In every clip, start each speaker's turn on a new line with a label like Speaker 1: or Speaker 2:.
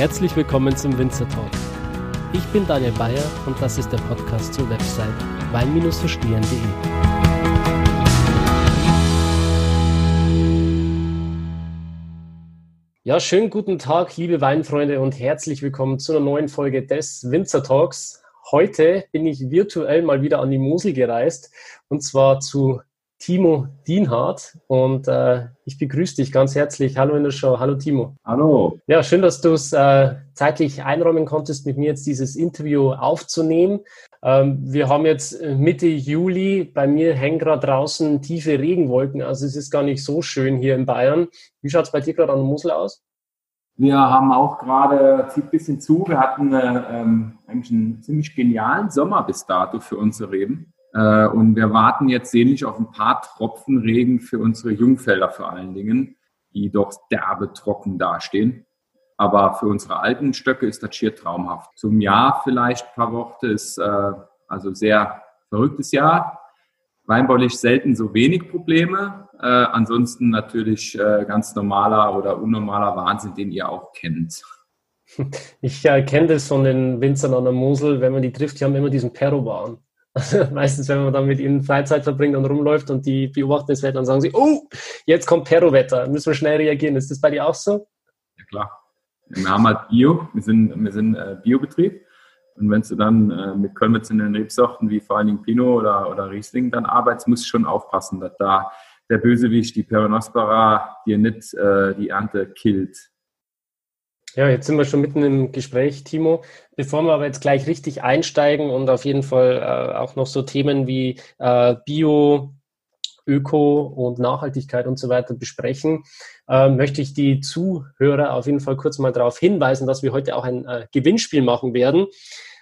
Speaker 1: Herzlich willkommen zum Winzer Talk. Ich bin Daniel Bayer und das ist der Podcast zur Website wein-verstehen.de. Ja, schönen guten Tag, liebe Weinfreunde und herzlich willkommen zu einer neuen Folge des Winzer Talks. Heute bin ich virtuell mal wieder an die Mosel gereist und zwar zu Timo Dienhardt und äh, ich begrüße dich ganz herzlich. Hallo in der Show. Hallo Timo.
Speaker 2: Hallo.
Speaker 1: Ja, schön, dass du es äh, zeitlich einräumen konntest, mit mir jetzt dieses Interview aufzunehmen. Ähm, wir haben jetzt Mitte Juli, bei mir hängen gerade draußen tiefe Regenwolken, also es ist gar nicht so schön hier in Bayern. Wie schaut es bei dir gerade an der Mosel aus?
Speaker 2: Wir haben auch gerade, zieht ein bisschen zu, wir hatten äh, ähm, eigentlich einen ziemlich genialen Sommer bis dato für unsere Reben. Äh, und wir warten jetzt sehnlich auf ein paar Tropfen Regen für unsere Jungfelder vor allen Dingen, die doch derbe trocken dastehen. Aber für unsere alten Stöcke ist das schier traumhaft. Zum Jahr vielleicht ein paar Worte ist äh, also sehr verrücktes Jahr. Weinbaulich selten so wenig Probleme. Äh, ansonsten natürlich äh, ganz normaler oder unnormaler Wahnsinn, den ihr auch kennt.
Speaker 1: Ich äh, kenne das von den Winzern an der Mosel, wenn man die trifft, die haben immer diesen Perro-Wahn. meistens, wenn man dann mit ihnen Freizeit verbringt und rumläuft und die beobachten das Wetter, dann sagen sie, oh, jetzt kommt Perro-Wetter, müssen wir schnell reagieren. Ist das bei dir auch so?
Speaker 2: Ja, klar. Wir haben halt Bio, wir sind, wir sind äh, Biobetrieb. Und wenn du dann äh, mit konventionellen Rebsorten wie vor allen Dingen Pinot oder, oder Riesling dann arbeitest, musst du schon aufpassen, dass da der Bösewicht, die Peronospora, dir nicht äh, die Ernte killt.
Speaker 1: Ja, jetzt sind wir schon mitten im Gespräch, Timo. Bevor wir aber jetzt gleich richtig einsteigen und auf jeden Fall äh, auch noch so Themen wie äh, Bio, Öko und Nachhaltigkeit und so weiter besprechen, äh, möchte ich die Zuhörer auf jeden Fall kurz mal darauf hinweisen, dass wir heute auch ein äh, Gewinnspiel machen werden.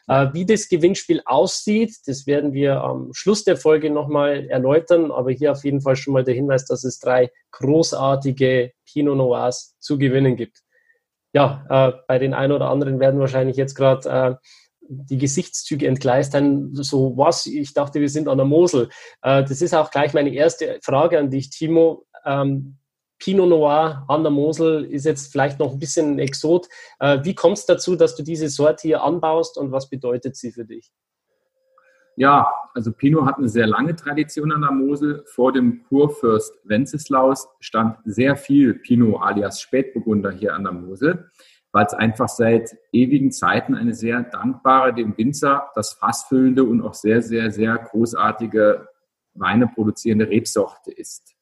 Speaker 1: Äh, wie das Gewinnspiel aussieht, das werden wir am Schluss der Folge nochmal erläutern, aber hier auf jeden Fall schon mal der Hinweis, dass es drei großartige Pinot Noirs zu gewinnen gibt ja, äh, bei den einen oder anderen werden wahrscheinlich jetzt gerade äh, die Gesichtszüge entgleist haben, so was, ich dachte, wir sind an der Mosel. Äh, das ist auch gleich meine erste Frage an dich, Timo. Ähm, Pinot Noir an der Mosel ist jetzt vielleicht noch ein bisschen ein Exot. Äh, wie kommt es dazu, dass du diese Sorte hier anbaust und was bedeutet sie für dich?
Speaker 2: Ja, also Pinot hat eine sehr lange Tradition an der Mosel. Vor dem Kurfürst Wenceslaus stand sehr viel Pinot alias Spätburgunder hier an der Mosel, weil es einfach seit ewigen Zeiten eine sehr dankbare, dem Winzer das fassfüllende und auch sehr, sehr, sehr großartige Weine produzierende Rebsorte ist.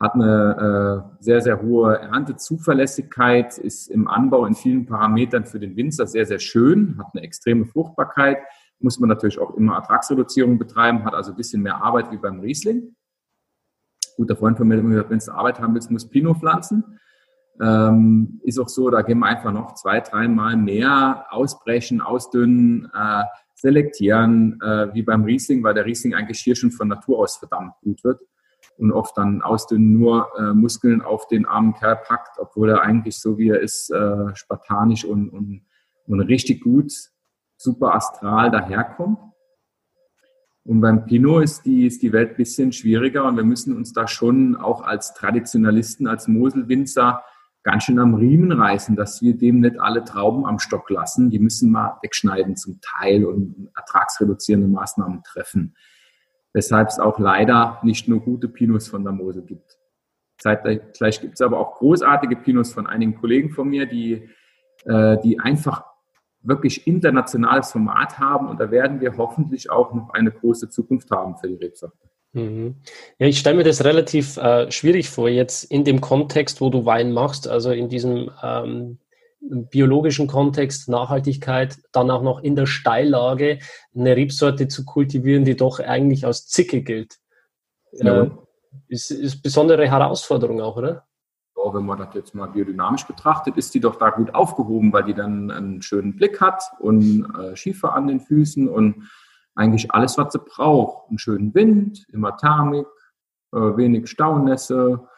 Speaker 2: Hat eine äh, sehr, sehr hohe Erntezuverlässigkeit, ist im Anbau in vielen Parametern für den Winzer sehr, sehr schön, hat eine extreme Fruchtbarkeit muss man natürlich auch immer Ertragsreduzierung betreiben, hat also ein bisschen mehr Arbeit wie beim Riesling. Guter Freund von mir hat immer gesagt, wenn du Arbeit haben willst, musst Pinot pflanzen. Ähm, ist auch so, da gehen wir einfach noch zwei, dreimal mehr ausbrechen, ausdünnen, äh, selektieren, äh, wie beim Riesling, weil der Riesling eigentlich hier schon von Natur aus verdammt gut wird und oft dann ausdünnen nur äh, Muskeln auf den armen Kerl packt, obwohl er eigentlich so wie er ist, äh, spartanisch und, und, und richtig gut super astral daherkommt. Und beim Pinot ist die, ist die Welt ein bisschen schwieriger und wir müssen uns da schon auch als Traditionalisten, als Moselwinzer ganz schön am Riemen reißen, dass wir dem nicht alle Trauben am Stock lassen. Die müssen wir wegschneiden zum Teil und ertragsreduzierende Maßnahmen treffen. Weshalb es auch leider nicht nur gute Pinots von der Mosel gibt. Zeitgleich gibt es aber auch großartige Pinots von einigen Kollegen von mir, die, äh, die einfach wirklich internationales Format haben und da werden wir hoffentlich auch noch eine große Zukunft haben für die Rebsorte.
Speaker 1: Mhm. Ja, ich stelle mir das relativ äh, schwierig vor, jetzt in dem Kontext, wo du Wein machst, also in diesem ähm, biologischen Kontext, Nachhaltigkeit, dann auch noch in der Steillage eine Rebsorte zu kultivieren, die doch eigentlich als Zicke gilt. Ja. Äh, ist, ist besondere Herausforderung auch, oder?
Speaker 2: Auch wenn man das jetzt mal biodynamisch betrachtet, ist die doch da gut aufgehoben, weil die dann einen schönen Blick hat und äh, Schiefer an den Füßen und eigentlich alles, was sie braucht. Einen schönen Wind, immer Thermik, äh, wenig Staunässe.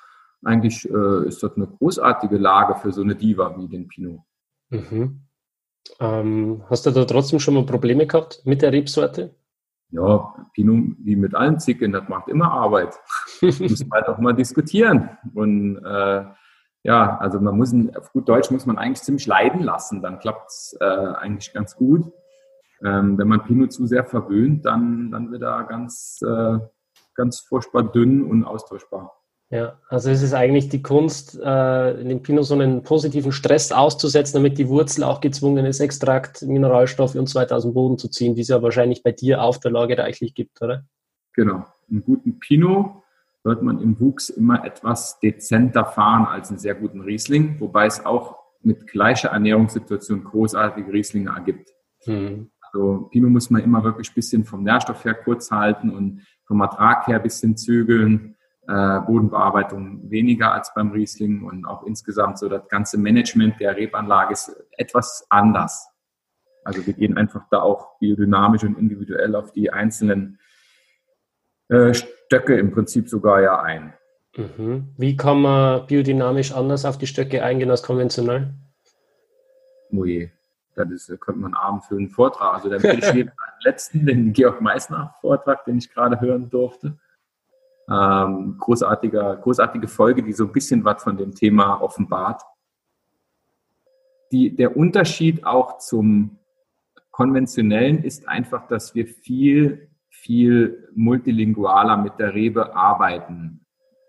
Speaker 2: Eigentlich äh, ist das eine großartige Lage für so eine Diva wie den Pinot.
Speaker 1: Mhm. Ähm, hast du da trotzdem schon mal Probleme gehabt mit der Rebsorte?
Speaker 2: ja, Pinot, wie mit allen Zicken, das macht immer Arbeit. Muss man halt auch mal diskutieren. Und äh, ja, also man muss, auf gut Deutsch muss man eigentlich ziemlich leiden lassen, dann klappt es äh, eigentlich ganz gut. Ähm, wenn man Pinot zu sehr verwöhnt, dann, dann wird er ganz, äh, ganz furchtbar dünn und austauschbar.
Speaker 1: Ja, also es ist eigentlich die Kunst, äh, dem Pinot so einen positiven Stress auszusetzen, damit die Wurzel auch gezwungen ist, Extrakt, Mineralstoffe und so weiter aus dem Boden zu ziehen, die es ja wahrscheinlich bei dir auf der Lage reichlich gibt, oder?
Speaker 2: Genau. Einen guten Pinot wird man im Wuchs immer etwas dezenter fahren als einen sehr guten Riesling, wobei es auch mit gleicher Ernährungssituation großartige Rieslinge ergibt. Hm. Also Pinot muss man immer wirklich ein bisschen vom Nährstoff her kurz halten und vom Ertrag her ein bisschen zügeln. Äh, Bodenbearbeitung weniger als beim Riesling und auch insgesamt so das ganze Management der Rebanlage ist etwas anders. Also wir gehen einfach da auch biodynamisch und individuell auf die einzelnen äh, Stöcke im Prinzip sogar ja ein.
Speaker 1: Mhm. Wie kann man biodynamisch anders auf die Stöcke eingehen als konventionell?
Speaker 2: Oje, das ist, könnte man abend für einen Vortrag. Also dann bin ich beim letzten, den Georg Meissner Vortrag, den ich gerade hören durfte. Ähm, großartiger, großartige Folge, die so ein bisschen was von dem Thema offenbart. Die, der Unterschied auch zum konventionellen ist einfach, dass wir viel viel multilingualer mit der Rebe arbeiten.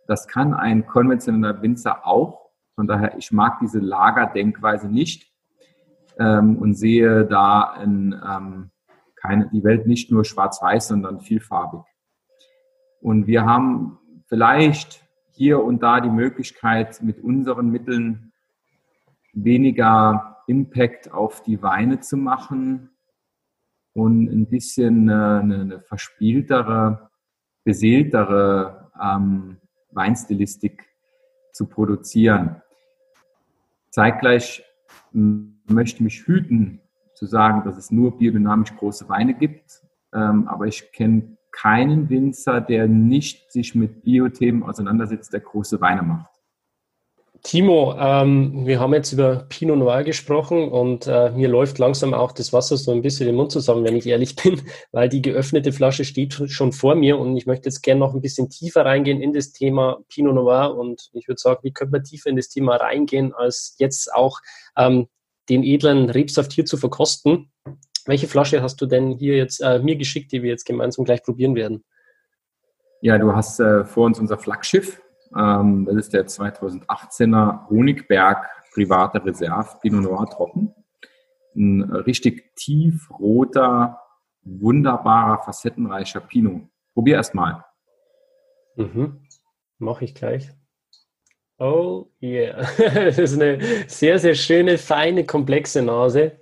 Speaker 2: Das kann ein konventioneller Winzer auch. Von daher, ich mag diese Lagerdenkweise nicht ähm, und sehe da in, ähm, keine, die Welt nicht nur schwarz-weiß, sondern vielfarbig. Und wir haben vielleicht hier und da die Möglichkeit, mit unseren Mitteln weniger Impact auf die Weine zu machen, und ein bisschen eine, eine verspieltere, beseeltere ähm, Weinstilistik zu produzieren. Zeitgleich möchte ich mich hüten zu sagen, dass es nur biodynamisch große Weine gibt, ähm, aber ich kenne keinen Winzer, der nicht sich mit Biothemen auseinandersetzt, der große Weine macht.
Speaker 1: Timo, ähm, wir haben jetzt über Pinot Noir gesprochen und äh, mir läuft langsam auch das Wasser so ein bisschen im Mund zusammen, wenn ich ehrlich bin, weil die geöffnete Flasche steht schon vor mir und ich möchte jetzt gerne noch ein bisschen tiefer reingehen in das Thema Pinot Noir und ich würde sagen, wie könnte man tiefer in das Thema reingehen, als jetzt auch ähm, den edlen Rebsaft hier zu verkosten. Welche Flasche hast du denn hier jetzt äh, mir geschickt, die wir jetzt gemeinsam gleich probieren werden?
Speaker 2: Ja, du hast äh, vor uns unser Flaggschiff, ähm, das ist der 2018er Honigberg private Reserve Pinot Noir trocken. Ein richtig tiefroter, wunderbarer, facettenreicher Pinot. Probier erst mal.
Speaker 1: Mhm. Mache ich gleich. Oh yeah. das ist eine sehr, sehr schöne, feine, komplexe Nase.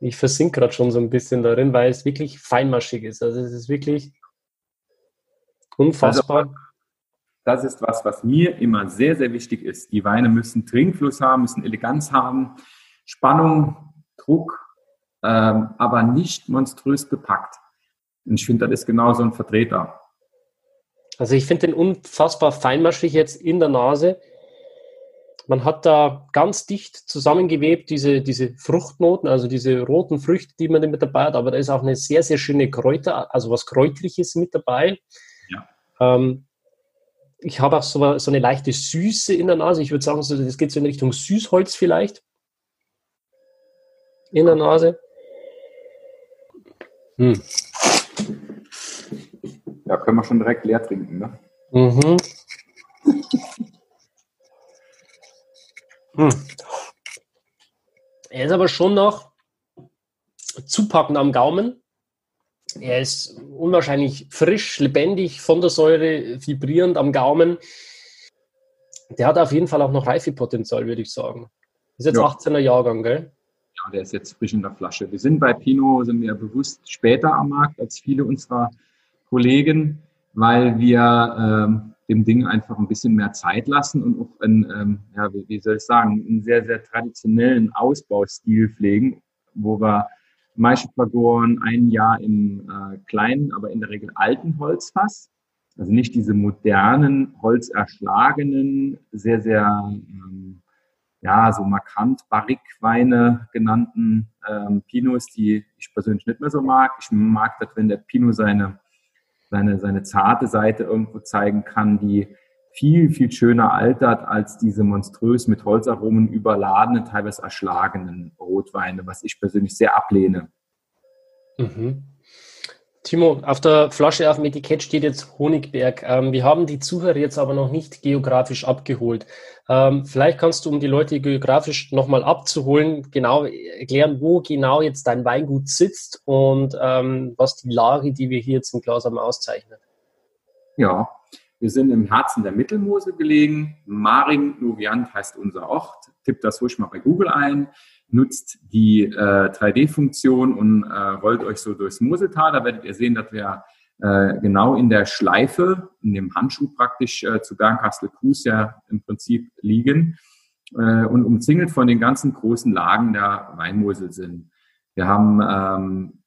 Speaker 1: Ich versink gerade schon so ein bisschen darin, weil es wirklich feinmaschig ist. Also es ist wirklich unfassbar. Also,
Speaker 2: das ist was, was mir immer sehr, sehr wichtig ist. Die Weine müssen Trinkfluss haben, müssen Eleganz haben, Spannung, Druck, ähm, aber nicht monströs bepackt. Und ich finde, das ist genau so ein Vertreter.
Speaker 1: Also ich finde den unfassbar feinmaschig jetzt in der Nase. Man hat da ganz dicht zusammengewebt diese, diese Fruchtnoten, also diese roten Früchte, die man mit dabei hat, aber da ist auch eine sehr, sehr schöne Kräuter, also was Kräutriges mit dabei. Ja. Ähm, ich habe auch so, so, eine leichte Süße in der Nase. Ich würde sagen, so, das geht so in Richtung Süßholz vielleicht. In der Nase.
Speaker 2: Hm. Ja, können wir schon direkt leer trinken, ne? Mhm.
Speaker 1: hm. Er ist aber schon noch zupackend am Gaumen. Er ist unwahrscheinlich frisch, lebendig, von der Säure, vibrierend am Gaumen. Der hat auf jeden Fall auch noch Reifepotenzial, würde ich sagen. Ist jetzt ja. 18er Jahrgang, gell?
Speaker 2: Ja, der ist jetzt frisch in der Flasche. Wir sind bei Pinot, sind wir bewusst später am Markt als viele unserer Kollegen, weil wir ähm, dem Ding einfach ein bisschen mehr Zeit lassen und auch einen, ähm, ja, wie, wie soll ich sagen, einen sehr, sehr traditionellen Ausbaustil pflegen, wo wir Maischepagoren ein Jahr im äh, kleinen, aber in der Regel alten Holzfass. Also nicht diese modernen, holzerschlagenen, sehr, sehr, ähm, ja, so markant Barrique-Weine genannten ähm, Pinots, die ich persönlich nicht mehr so mag. Ich mag das, wenn der Pinot seine, seine, seine zarte Seite irgendwo zeigen kann, die viel, viel schöner altert als diese monströs mit Holzaromen überladenen, teilweise erschlagenen Rotweine, was ich persönlich sehr ablehne.
Speaker 1: Mhm. Timo, auf der Flasche auf dem Etikett steht jetzt Honigberg. Ähm, wir haben die Zuhörer jetzt aber noch nicht geografisch abgeholt. Ähm, vielleicht kannst du, um die Leute geografisch nochmal abzuholen, genau erklären, wo genau jetzt dein Weingut sitzt und ähm, was die Lage, die wir hier jetzt im Glas haben, auszeichnet.
Speaker 2: Ja, wir sind im Herzen der Mittelmosel gelegen. Maring-Noviant heißt unser Ort. Tippt das ruhig mal bei Google ein nutzt die äh, 3D-Funktion und äh, rollt euch so durchs Moseltal. Da werdet ihr sehen, dass wir äh, genau in der Schleife, in dem Handschuh praktisch äh, zu Bernkastel-Kues ja im Prinzip liegen äh, und umzingelt von den ganzen großen Lagen der Weinmosel sind. Wir haben ähm,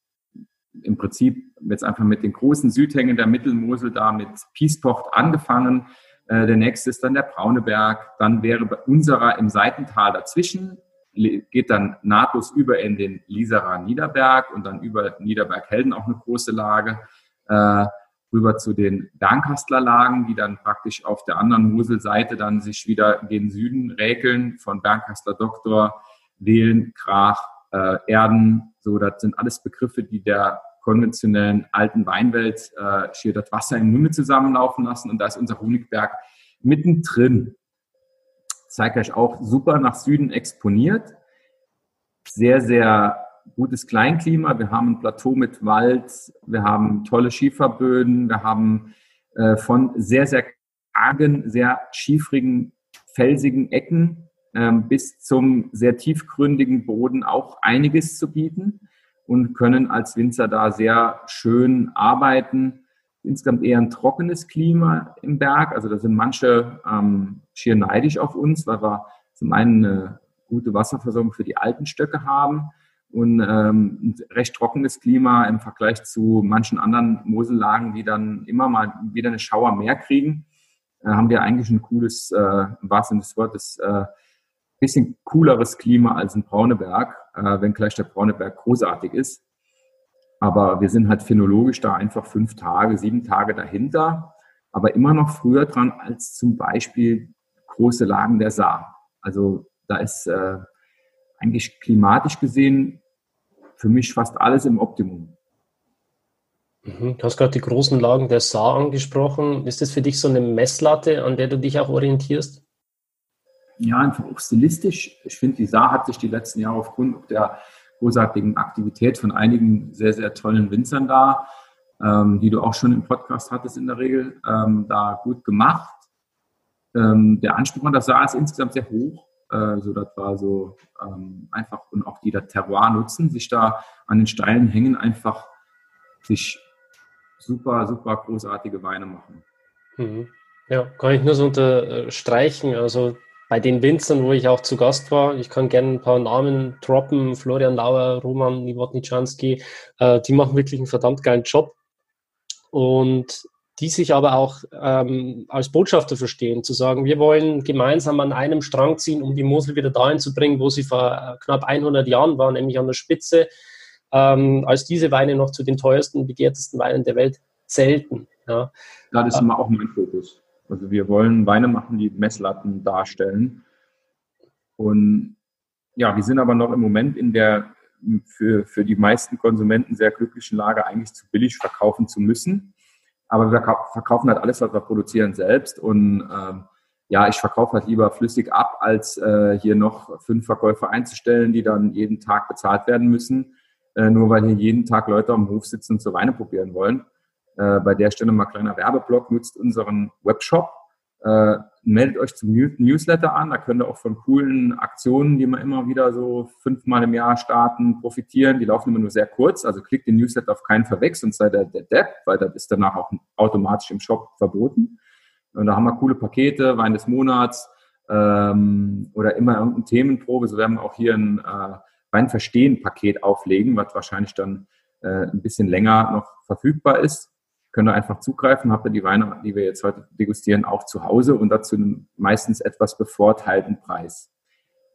Speaker 2: im Prinzip jetzt einfach mit den großen Südhängen der Mittelmosel da mit Piespocht angefangen. Äh, der nächste ist dann der Brauneberg. Dann wäre bei unserer im Seitental dazwischen geht dann nahtlos über in den Lieserer Niederberg und dann über Niederberg-Helden auch eine große Lage, äh, rüber zu den Bernkastler Lagen, die dann praktisch auf der anderen Moselseite dann sich wieder gen Süden räkeln, von Bernkastler Doktor, Wählen, Krach, äh, Erden, so, das sind alles Begriffe, die der konventionellen alten Weinwelt äh, schier das Wasser im Munde zusammenlaufen lassen. Und da ist unser Honigberg mittendrin. Zeige euch auch super nach Süden exponiert. Sehr, sehr gutes Kleinklima. Wir haben ein Plateau mit Wald, wir haben tolle Schieferböden, wir haben äh, von sehr, sehr argen, sehr schiefrigen, felsigen Ecken bis zum sehr tiefgründigen Boden auch einiges zu bieten und können als Winzer da sehr schön arbeiten insgesamt eher ein trockenes Klima im Berg. Also da sind manche ähm, schier neidisch auf uns, weil wir zum einen eine gute Wasserversorgung für die alten Stöcke haben und ähm, ein recht trockenes Klima im Vergleich zu manchen anderen Mosellagen, die dann immer mal wieder eine Schauer mehr kriegen. Da haben wir eigentlich ein cooles, äh, im wahrsten des Wortes, äh, bisschen cooleres Klima als in Brauneberg, äh, wenngleich der Brauneberg großartig ist. Aber wir sind halt phänologisch da einfach fünf Tage, sieben Tage dahinter, aber immer noch früher dran als zum Beispiel große Lagen der Saar. Also da ist äh, eigentlich klimatisch gesehen für mich fast alles im Optimum.
Speaker 1: Mhm. Du hast gerade die großen Lagen der Saar angesprochen. Ist das für dich so eine Messlatte, an der du dich auch orientierst?
Speaker 2: Ja, einfach auch stilistisch. Ich finde, die Saar hat sich die letzten Jahre aufgrund der großartigen Aktivität von einigen sehr, sehr tollen Winzern da, ähm, die du auch schon im Podcast hattest in der Regel, ähm, da gut gemacht. Ähm, der Anspruch an das Saar ist insgesamt sehr hoch. Äh, so, das war so ähm, einfach und auch die das Terroir nutzen, sich da an den steilen Hängen einfach sich super, super großartige Weine machen.
Speaker 1: Mhm. Ja, kann ich nur so unterstreichen. Also bei den Winzern, wo ich auch zu Gast war, ich kann gerne ein paar Namen droppen, Florian Lauer, Roman Niewodniczanski, äh, die machen wirklich einen verdammt geilen Job und die sich aber auch ähm, als Botschafter verstehen, zu sagen, wir wollen gemeinsam an einem Strang ziehen, um die Mosel wieder dahin zu bringen, wo sie vor äh, knapp 100 Jahren war, nämlich an der Spitze, ähm, als diese Weine noch zu den teuersten, begehrtesten Weinen der Welt zählten. Ja.
Speaker 2: ja das ist immer auch mein Fokus. Also wir wollen Weine machen, die Messlatten darstellen. Und ja, wir sind aber noch im Moment in der für, für die meisten Konsumenten sehr glücklichen Lage, eigentlich zu billig verkaufen zu müssen. Aber wir verkaufen halt alles, was wir produzieren, selbst. Und ähm, ja, ich verkaufe halt lieber flüssig ab, als äh, hier noch fünf Verkäufer einzustellen, die dann jeden Tag bezahlt werden müssen, äh, nur weil hier jeden Tag Leute am Hof sitzen und so Weine probieren wollen. Äh, bei der Stelle mal kleiner Werbeblock, nutzt unseren Webshop, äh, meldet euch zum Newsletter an, da könnt ihr auch von coolen Aktionen, die wir immer wieder so fünfmal im Jahr starten, profitieren. Die laufen immer nur sehr kurz, also klickt den Newsletter auf keinen Fall weg, sonst seid ihr der Depp, weil das ist danach auch automatisch im Shop verboten. Und da haben wir coole Pakete, Wein des Monats ähm, oder immer irgendeine Themenprobe. So werden wir auch hier ein äh, Wein-Verstehen-Paket auflegen, was wahrscheinlich dann äh, ein bisschen länger noch verfügbar ist könnt ihr einfach zugreifen, habt ihr die Weine, die wir jetzt heute degustieren, auch zu Hause und dazu meistens etwas bevorteilten Preis.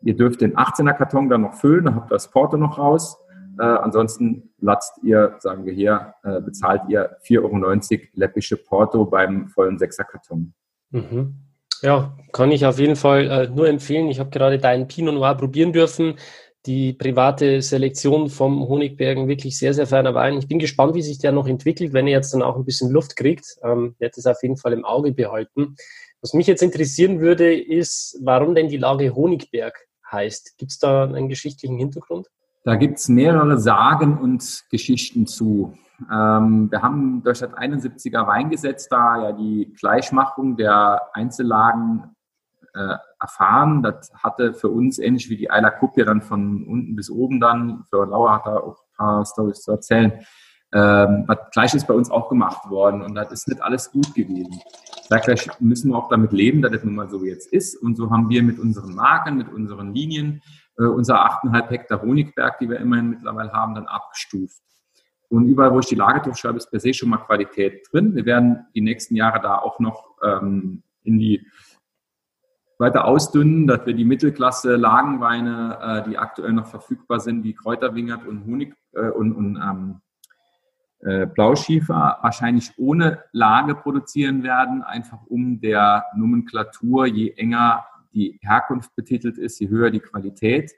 Speaker 2: Ihr dürft den 18er Karton dann noch füllen, dann habt ihr das Porto noch raus. Äh, ansonsten latzt ihr, sagen wir hier, äh, bezahlt ihr 4,90 Euro läppische Porto beim vollen 6er Karton.
Speaker 1: Mhm. Ja, kann ich auf jeden Fall äh, nur empfehlen. Ich habe gerade deinen Pinot Noir probieren dürfen. Die private Selektion vom Honigbergen wirklich sehr, sehr feiner Wein. Ich bin gespannt, wie sich der noch entwickelt, wenn er jetzt dann auch ein bisschen Luft kriegt. Ähm, werde es auf jeden Fall im Auge behalten. Was mich jetzt interessieren würde, ist, warum denn die Lage Honigberg heißt. Gibt es da einen geschichtlichen Hintergrund?
Speaker 2: Da gibt es mehrere Sagen und Geschichten zu. Ähm, wir haben durch das 71er Weingesetz da ja die Gleichmachung der Einzellagen äh, erfahren. Das hatte für uns ähnlich wie die Eiler Kuppie dann von unten bis oben dann, für Lauer hat er auch ein paar Storys zu erzählen. Ähm, was ist bei uns auch gemacht worden und das ist nicht alles gut gewesen. Gleich müssen wir auch damit leben, dass das nun mal so jetzt ist. Und so haben wir mit unseren Marken, mit unseren Linien, äh, unser 8,5 Hektar Honigberg, die wir immerhin mittlerweile haben, dann abgestuft. Und überall, wo ich die Lage durchschreibe, ist per se schon mal Qualität drin. Wir werden die nächsten Jahre da auch noch ähm, in die weiter ausdünnen, dass wir die Mittelklasse Lagenweine, äh, die aktuell noch verfügbar sind, wie Kräuterwingert und Honig äh, und, und ähm, äh, Blauschiefer, wahrscheinlich ohne Lage produzieren werden, einfach um der Nomenklatur, je enger die Herkunft betitelt ist, je höher die Qualität.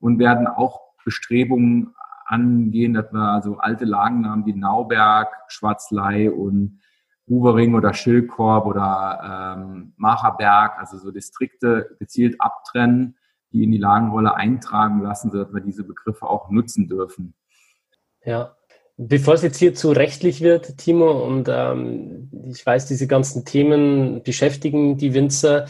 Speaker 2: Und werden auch Bestrebungen angehen, dass wir also alte Lagennamen wie Nauberg, Schwarzlei und Uvering oder Schildkorb oder ähm, Macherberg, also so Distrikte gezielt abtrennen, die in die Lagenrolle eintragen lassen, sodass wir diese Begriffe auch nutzen dürfen.
Speaker 1: Ja, Bevor es jetzt hier zu rechtlich wird, Timo, und ähm, ich weiß, diese ganzen Themen beschäftigen die Winzer,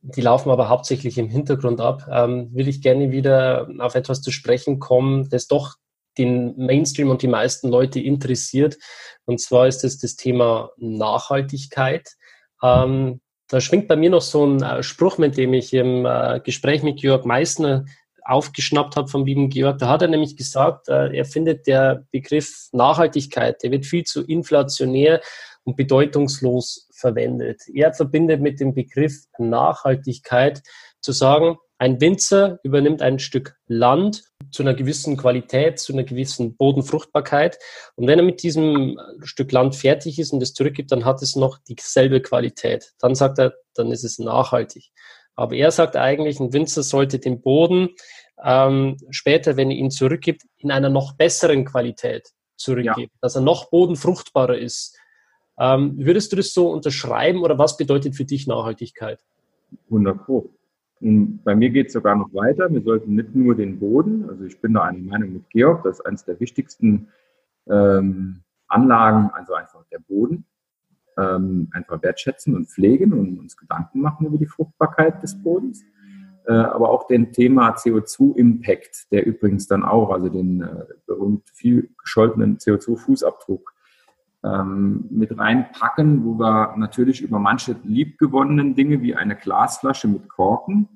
Speaker 1: die laufen aber hauptsächlich im Hintergrund ab, ähm, will ich gerne wieder auf etwas zu sprechen kommen, das doch den Mainstream und die meisten Leute interessiert. Und zwar ist es das Thema Nachhaltigkeit. Ähm, da schwingt bei mir noch so ein äh, Spruch, mit dem ich im äh, Gespräch mit Georg Meissner aufgeschnappt habe von lieben Georg. Da hat er nämlich gesagt, äh, er findet der Begriff Nachhaltigkeit, der wird viel zu inflationär und bedeutungslos verwendet. Er verbindet mit dem Begriff Nachhaltigkeit zu sagen, ein Winzer übernimmt ein Stück Land zu einer gewissen Qualität, zu einer gewissen Bodenfruchtbarkeit. Und wenn er mit diesem Stück Land fertig ist und es zurückgibt, dann hat es noch dieselbe Qualität. Dann sagt er, dann ist es nachhaltig. Aber er sagt eigentlich, ein Winzer sollte den Boden ähm, später, wenn er ihn zurückgibt, in einer noch besseren Qualität zurückgeben, ja. dass er noch bodenfruchtbarer ist. Ähm, würdest du das so unterschreiben oder was bedeutet für dich Nachhaltigkeit?
Speaker 2: 100 Pro. Und bei mir geht es sogar noch weiter. Wir sollten nicht nur den Boden, also ich bin da einer Meinung mit Georg, das ist eines der wichtigsten ähm, Anlagen, also einfach der Boden ähm, einfach wertschätzen und pflegen und uns Gedanken machen über die Fruchtbarkeit des Bodens. Äh, aber auch den Thema CO2-Impact, der übrigens dann auch, also den äh, berühmt viel gescholtenen CO2-Fußabdruck ähm, mit reinpacken, wo wir natürlich über manche liebgewonnenen Dinge wie eine Glasflasche mit Korken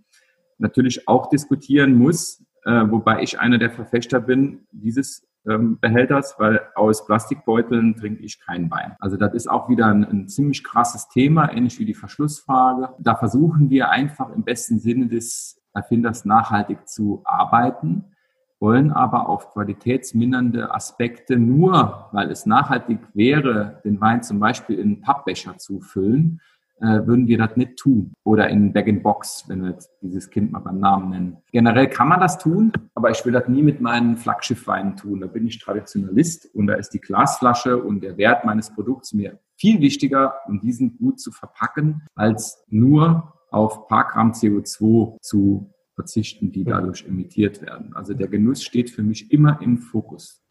Speaker 2: natürlich auch diskutieren muss, äh, wobei ich einer der Verfechter bin, dieses ähm, Behälters, weil aus Plastikbeuteln trinke ich kein Wein. Also das ist auch wieder ein, ein, ziemlich krasses Thema, ähnlich wie die Verschlussfrage. Da versuchen wir einfach im besten Sinne des Erfinders nachhaltig zu arbeiten, wollen aber auf qualitätsmindernde Aspekte nur, weil es nachhaltig wäre, den Wein zum Beispiel in Pappbecher zu füllen, äh, würden wir das nicht tun. Oder in Bag-in-Box, wenn wir jetzt dieses Kind mal beim Namen nennen. Generell kann man das tun, aber ich will das nie mit meinen Flaggschiffweinen tun. Da bin ich Traditionalist und da ist die Glasflasche und der Wert meines Produkts mir viel wichtiger, um diesen gut zu verpacken, als nur auf paar Gramm CO2 zu verzichten, die dadurch emittiert werden. Also der Genuss steht für mich immer im Fokus.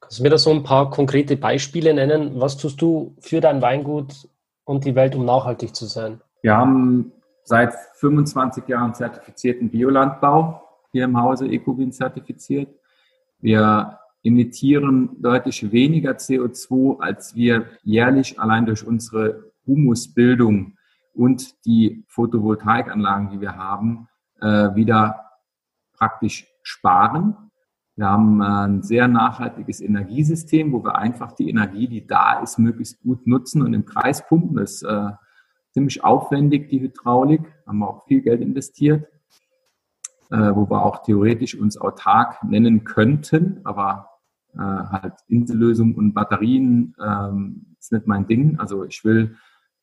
Speaker 1: Kannst du mir da so ein paar konkrete Beispiele nennen? Was tust du für dein Weingut und die Welt, um nachhaltig zu sein?
Speaker 2: Wir haben seit 25 Jahren zertifizierten Biolandbau hier im Hause Ecowin zertifiziert. Wir emittieren deutlich weniger CO2, als wir jährlich allein durch unsere Humusbildung und die Photovoltaikanlagen, die wir haben, äh, wieder praktisch sparen. Wir haben äh, ein sehr nachhaltiges Energiesystem, wo wir einfach die Energie, die da ist, möglichst gut nutzen und im Kreis pumpen. Das ist äh, ziemlich aufwendig, die Hydraulik. Haben wir auch viel Geld investiert, äh, wo wir auch theoretisch uns autark nennen könnten, aber halt Insellösung und Batterien ähm, ist nicht mein Ding. Also ich will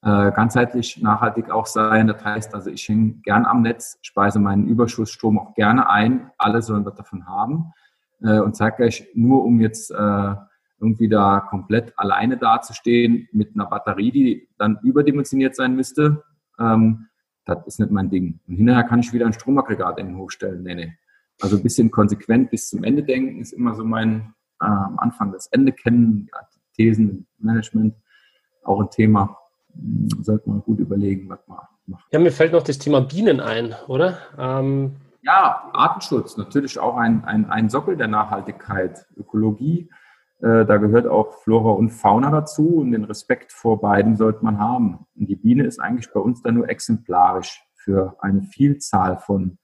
Speaker 2: äh, ganzheitlich nachhaltig auch sein. Das heißt also, ich hänge gern am Netz, speise meinen Überschussstrom auch gerne ein. Alle sollen was davon haben. Äh, und zeitgleich nur um jetzt äh, irgendwie da komplett alleine dazustehen mit einer Batterie, die dann überdimensioniert sein müsste, ähm, das ist nicht mein Ding. Und hinterher kann ich wieder ein Stromaggregat in den Hof stellen. Also ein bisschen konsequent bis zum Ende denken ist immer so mein am Anfang das Ende kennen, Thesen, Management, auch ein Thema. Sollte man gut überlegen, was man macht.
Speaker 1: Ja, mir fällt noch das Thema Bienen ein, oder?
Speaker 2: Ähm ja, Artenschutz, natürlich auch ein, ein, ein Sockel der Nachhaltigkeit, Ökologie. Äh, da gehört auch Flora und Fauna dazu und den Respekt vor beiden sollte man haben. Und die Biene ist eigentlich bei uns da nur exemplarisch für eine Vielzahl von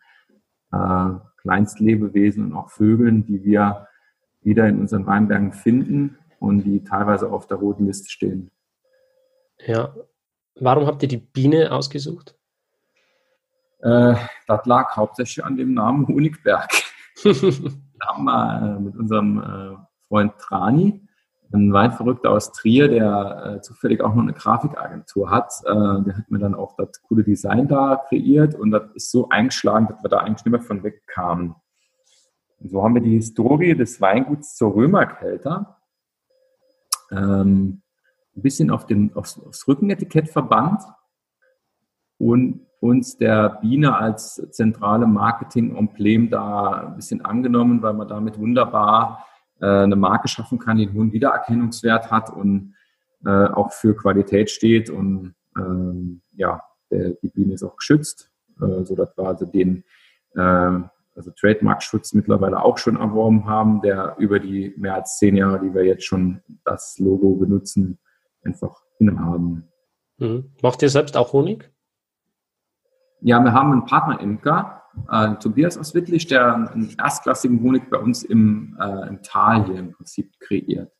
Speaker 2: äh, Kleinstlebewesen und auch Vögeln, die wir wieder in unseren Weinbergen finden und die teilweise auf der roten Liste stehen.
Speaker 1: Ja. Warum habt ihr die Biene ausgesucht?
Speaker 2: Äh, das lag hauptsächlich an dem Namen Honigberg. da haben wir äh, mit unserem äh, Freund Trani, ein Weinverrückter aus Trier, der äh, zufällig auch noch eine Grafikagentur hat. Der hat mir dann auch das coole Design da kreiert und das ist so eingeschlagen, dass wir da eigentlich nicht mehr von wegkamen. Und so haben wir die Historie des Weinguts zur Römerkelter ähm, ein bisschen auf den, aufs, aufs Rückenetikett verbannt und uns der Biene als zentrale Marketing-Emblem da ein bisschen angenommen, weil man damit wunderbar äh, eine Marke schaffen kann, die einen hohen Wiedererkennungswert hat und äh, auch für Qualität steht. Und ähm, ja, der, die Biene ist auch geschützt, äh, sodass wir also den äh, also Trademark-Schutz mittlerweile auch schon erworben haben, der über die mehr als zehn Jahre, die wir jetzt schon das Logo benutzen, einfach innehaben.
Speaker 1: Mhm. Macht ihr selbst auch Honig?
Speaker 2: Ja, wir haben einen Partner-Imker, äh, Tobias aus Wittlich, der einen erstklassigen Honig bei uns im, äh, im Tal hier im Prinzip kreiert.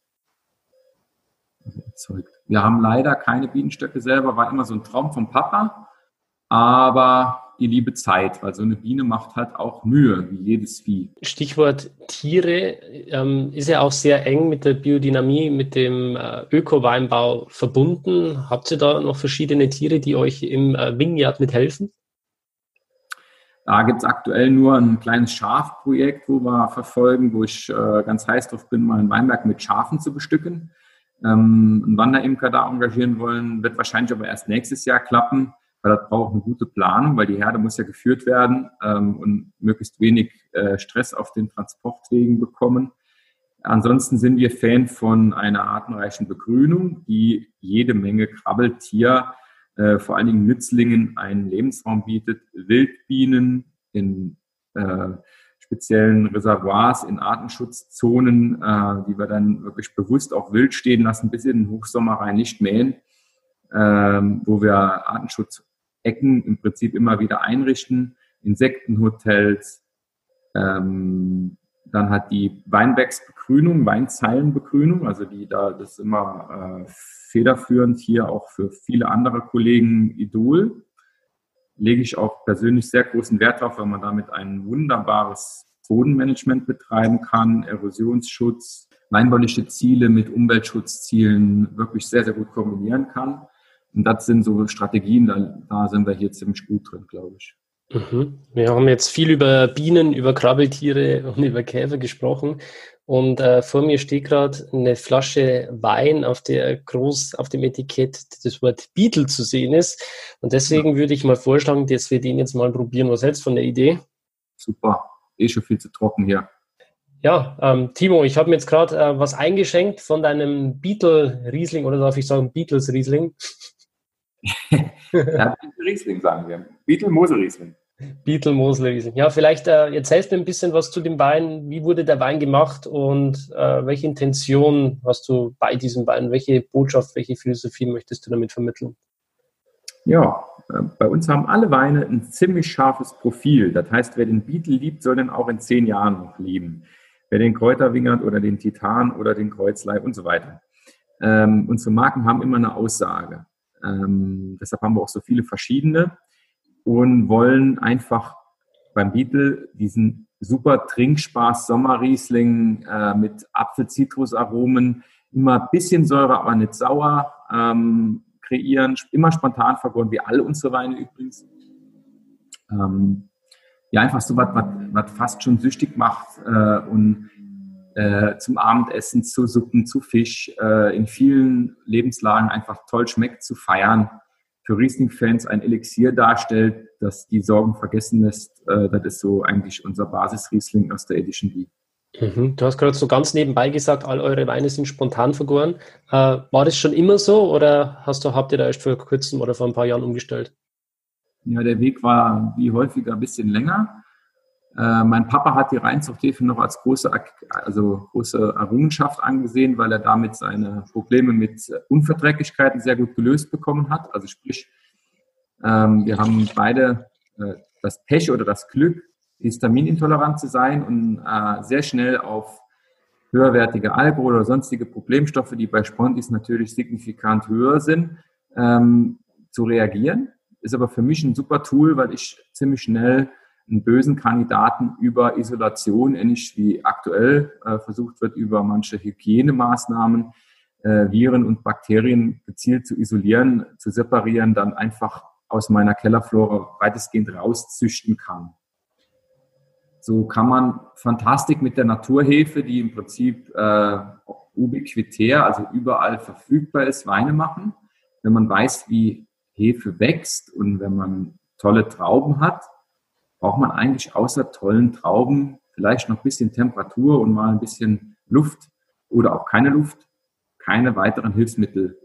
Speaker 2: Also. Wir haben leider keine Bienenstöcke selber, war immer so ein Traum vom Papa, aber die liebe Zeit, weil so eine Biene macht halt auch Mühe, wie jedes Vieh.
Speaker 1: Stichwort Tiere ähm, ist ja auch sehr eng mit der Biodynamie, mit dem äh, Öko-Weinbau verbunden. Habt ihr da noch verschiedene Tiere, die euch im äh, Vineyard mithelfen?
Speaker 2: Da gibt es aktuell nur ein kleines Schafprojekt, wo wir verfolgen, wo ich äh, ganz heiß drauf bin, mal einen Weinberg mit Schafen zu bestücken. Ähm, einen Wanderimker da engagieren wollen, wird wahrscheinlich aber erst nächstes Jahr klappen weil das braucht eine gute Planung, weil die Herde muss ja geführt werden ähm, und möglichst wenig äh, Stress auf den Transportwegen bekommen. Ansonsten sind wir Fan von einer artenreichen Begrünung, die jede Menge Krabbeltier, äh, vor allen Dingen Nützlingen, einen Lebensraum bietet. Wildbienen in äh, speziellen Reservoirs, in Artenschutzzonen, äh, die wir dann wirklich bewusst auch wild stehen lassen, bis in den Hochsommer rein nicht mähen, ähm, wo wir Artenschutz Ecken im Prinzip immer wieder einrichten, Insektenhotels, ähm, dann hat die Weinbergsbegrünung, Weinzeilenbegrünung, also die da, das ist immer äh, federführend hier auch für viele andere Kollegen Idol. Lege ich auch persönlich sehr großen Wert darauf, weil man damit ein wunderbares Bodenmanagement betreiben kann, Erosionsschutz, weinbauliche Ziele mit Umweltschutzzielen wirklich sehr, sehr gut kombinieren kann. Und das sind so Strategien, da, da sind wir hier ziemlich gut drin, glaube ich.
Speaker 1: Mhm. Wir haben jetzt viel über Bienen, über Krabbeltiere und über Käfer gesprochen. Und äh, vor mir steht gerade eine Flasche Wein, auf der groß auf dem Etikett das Wort Beetle zu sehen ist. Und deswegen ja. würde ich mal vorschlagen, dass wir den jetzt mal probieren. Was hältst du von der Idee?
Speaker 2: Super. Eh schon viel zu trocken hier.
Speaker 1: Ja, ähm, Timo, ich habe mir jetzt gerade äh, was eingeschenkt von deinem Beetle Riesling oder darf ich sagen Beatles Riesling?
Speaker 2: Ja, Riesling sagen wir. Beetle Mosel Riesling.
Speaker 1: Beetle Mosel Riesling. Ja, vielleicht äh, erzählst du ein bisschen was zu dem Wein. Wie wurde der Wein gemacht und äh, welche Intention hast du bei diesem Wein? Welche Botschaft, welche Philosophie möchtest du damit vermitteln?
Speaker 2: Ja, äh, bei uns haben alle Weine ein ziemlich scharfes Profil. Das heißt, wer den Beetle liebt, soll den auch in zehn Jahren noch lieben. Wer den Kräuterwingert oder den Titan oder den Kreuzlei und so weiter. Ähm, unsere Marken haben immer eine Aussage. Ähm, deshalb haben wir auch so viele verschiedene und wollen einfach beim Beetle diesen super Trinkspaß Sommerriesling äh, mit Apfel-Zitrusaromen, immer ein bisschen Säure, aber nicht sauer, ähm, kreieren, immer spontan vergoren, wie alle unsere Weine übrigens. Ähm, ja, einfach so was, was, fast schon süchtig macht äh, und äh, zum Abendessen, zu Suppen, zu Fisch, äh, in vielen Lebenslagen einfach toll schmeckt, zu feiern. Für Riesling-Fans ein Elixier darstellt, das die Sorgen vergessen lässt. Äh, das ist so eigentlich unser Basis-Riesling aus der Edition B.
Speaker 1: Mhm. Du hast gerade so ganz nebenbei gesagt, all eure Weine sind spontan vergoren. Äh, war das schon immer so oder hast du, habt ihr da erst vor kurzem oder vor ein paar Jahren umgestellt?
Speaker 2: Ja, der Weg war wie häufiger ein bisschen länger. Äh, mein Papa hat die Reinzuchthilfe noch als große, also große Errungenschaft angesehen, weil er damit seine Probleme mit Unverträglichkeiten sehr gut gelöst bekommen hat. Also sprich, ähm, wir haben beide äh, das Pech oder das Glück, histaminintolerant zu sein und äh, sehr schnell auf höherwertige Alkohol oder sonstige Problemstoffe, die bei Spontis natürlich signifikant höher sind, ähm, zu reagieren. Ist aber für mich ein super Tool, weil ich ziemlich schnell einen bösen Kandidaten über Isolation, ähnlich wie aktuell äh, versucht wird, über manche Hygienemaßnahmen, äh, Viren und Bakterien gezielt zu isolieren, zu separieren, dann einfach aus meiner Kellerflora weitestgehend rauszüchten kann. So kann man Fantastik mit der Naturhefe, die im Prinzip äh, ubiquitär, also überall verfügbar ist, Weine machen. Wenn man weiß, wie Hefe wächst und wenn man tolle Trauben hat, braucht man eigentlich außer tollen Trauben vielleicht noch ein bisschen Temperatur und mal ein bisschen Luft oder auch keine Luft, keine weiteren Hilfsmittel.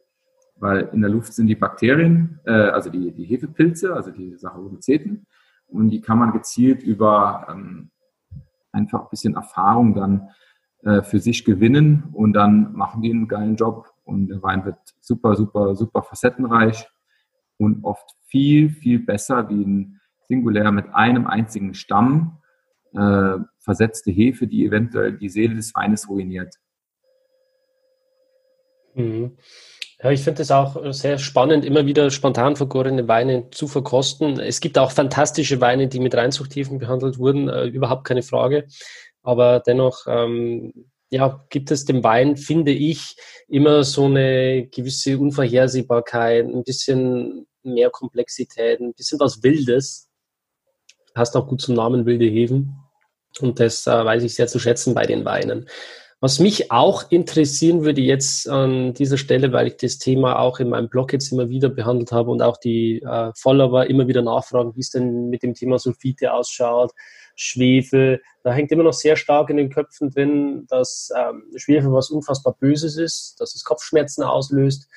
Speaker 2: Weil in der Luft sind die Bakterien, äh, also die, die Hefepilze, also die Saccharomyceten, und die kann man gezielt über ähm, einfach ein bisschen Erfahrung dann äh, für sich gewinnen und dann machen die einen geilen Job und der Wein wird super, super, super facettenreich und oft viel, viel besser wie ein singulär mit einem einzigen Stamm äh, versetzte Hefe, die eventuell die Seele des Weines ruiniert.
Speaker 1: Mhm. Ja, ich finde es auch sehr spannend, immer wieder spontan vergorene Weine zu verkosten. Es gibt auch fantastische Weine, die mit Reinzuchthiefen behandelt wurden, äh, überhaupt keine Frage. Aber dennoch ähm, ja, gibt es dem Wein, finde ich, immer so eine gewisse Unvorhersehbarkeit, ein bisschen mehr Komplexität, ein bisschen was Wildes. Hast auch gut zum Namen wilde Hefen. Und das äh, weiß ich sehr zu schätzen bei den Weinen. Was mich auch interessieren würde jetzt an dieser Stelle, weil ich das Thema auch in meinem Blog jetzt immer wieder behandelt habe und auch die äh, Follower immer wieder nachfragen, wie es denn mit dem Thema Sulfite ausschaut, Schwefel. Da hängt immer noch sehr stark in den Köpfen drin, dass ähm, Schwefel was unfassbar Böses ist, dass es Kopfschmerzen auslöst,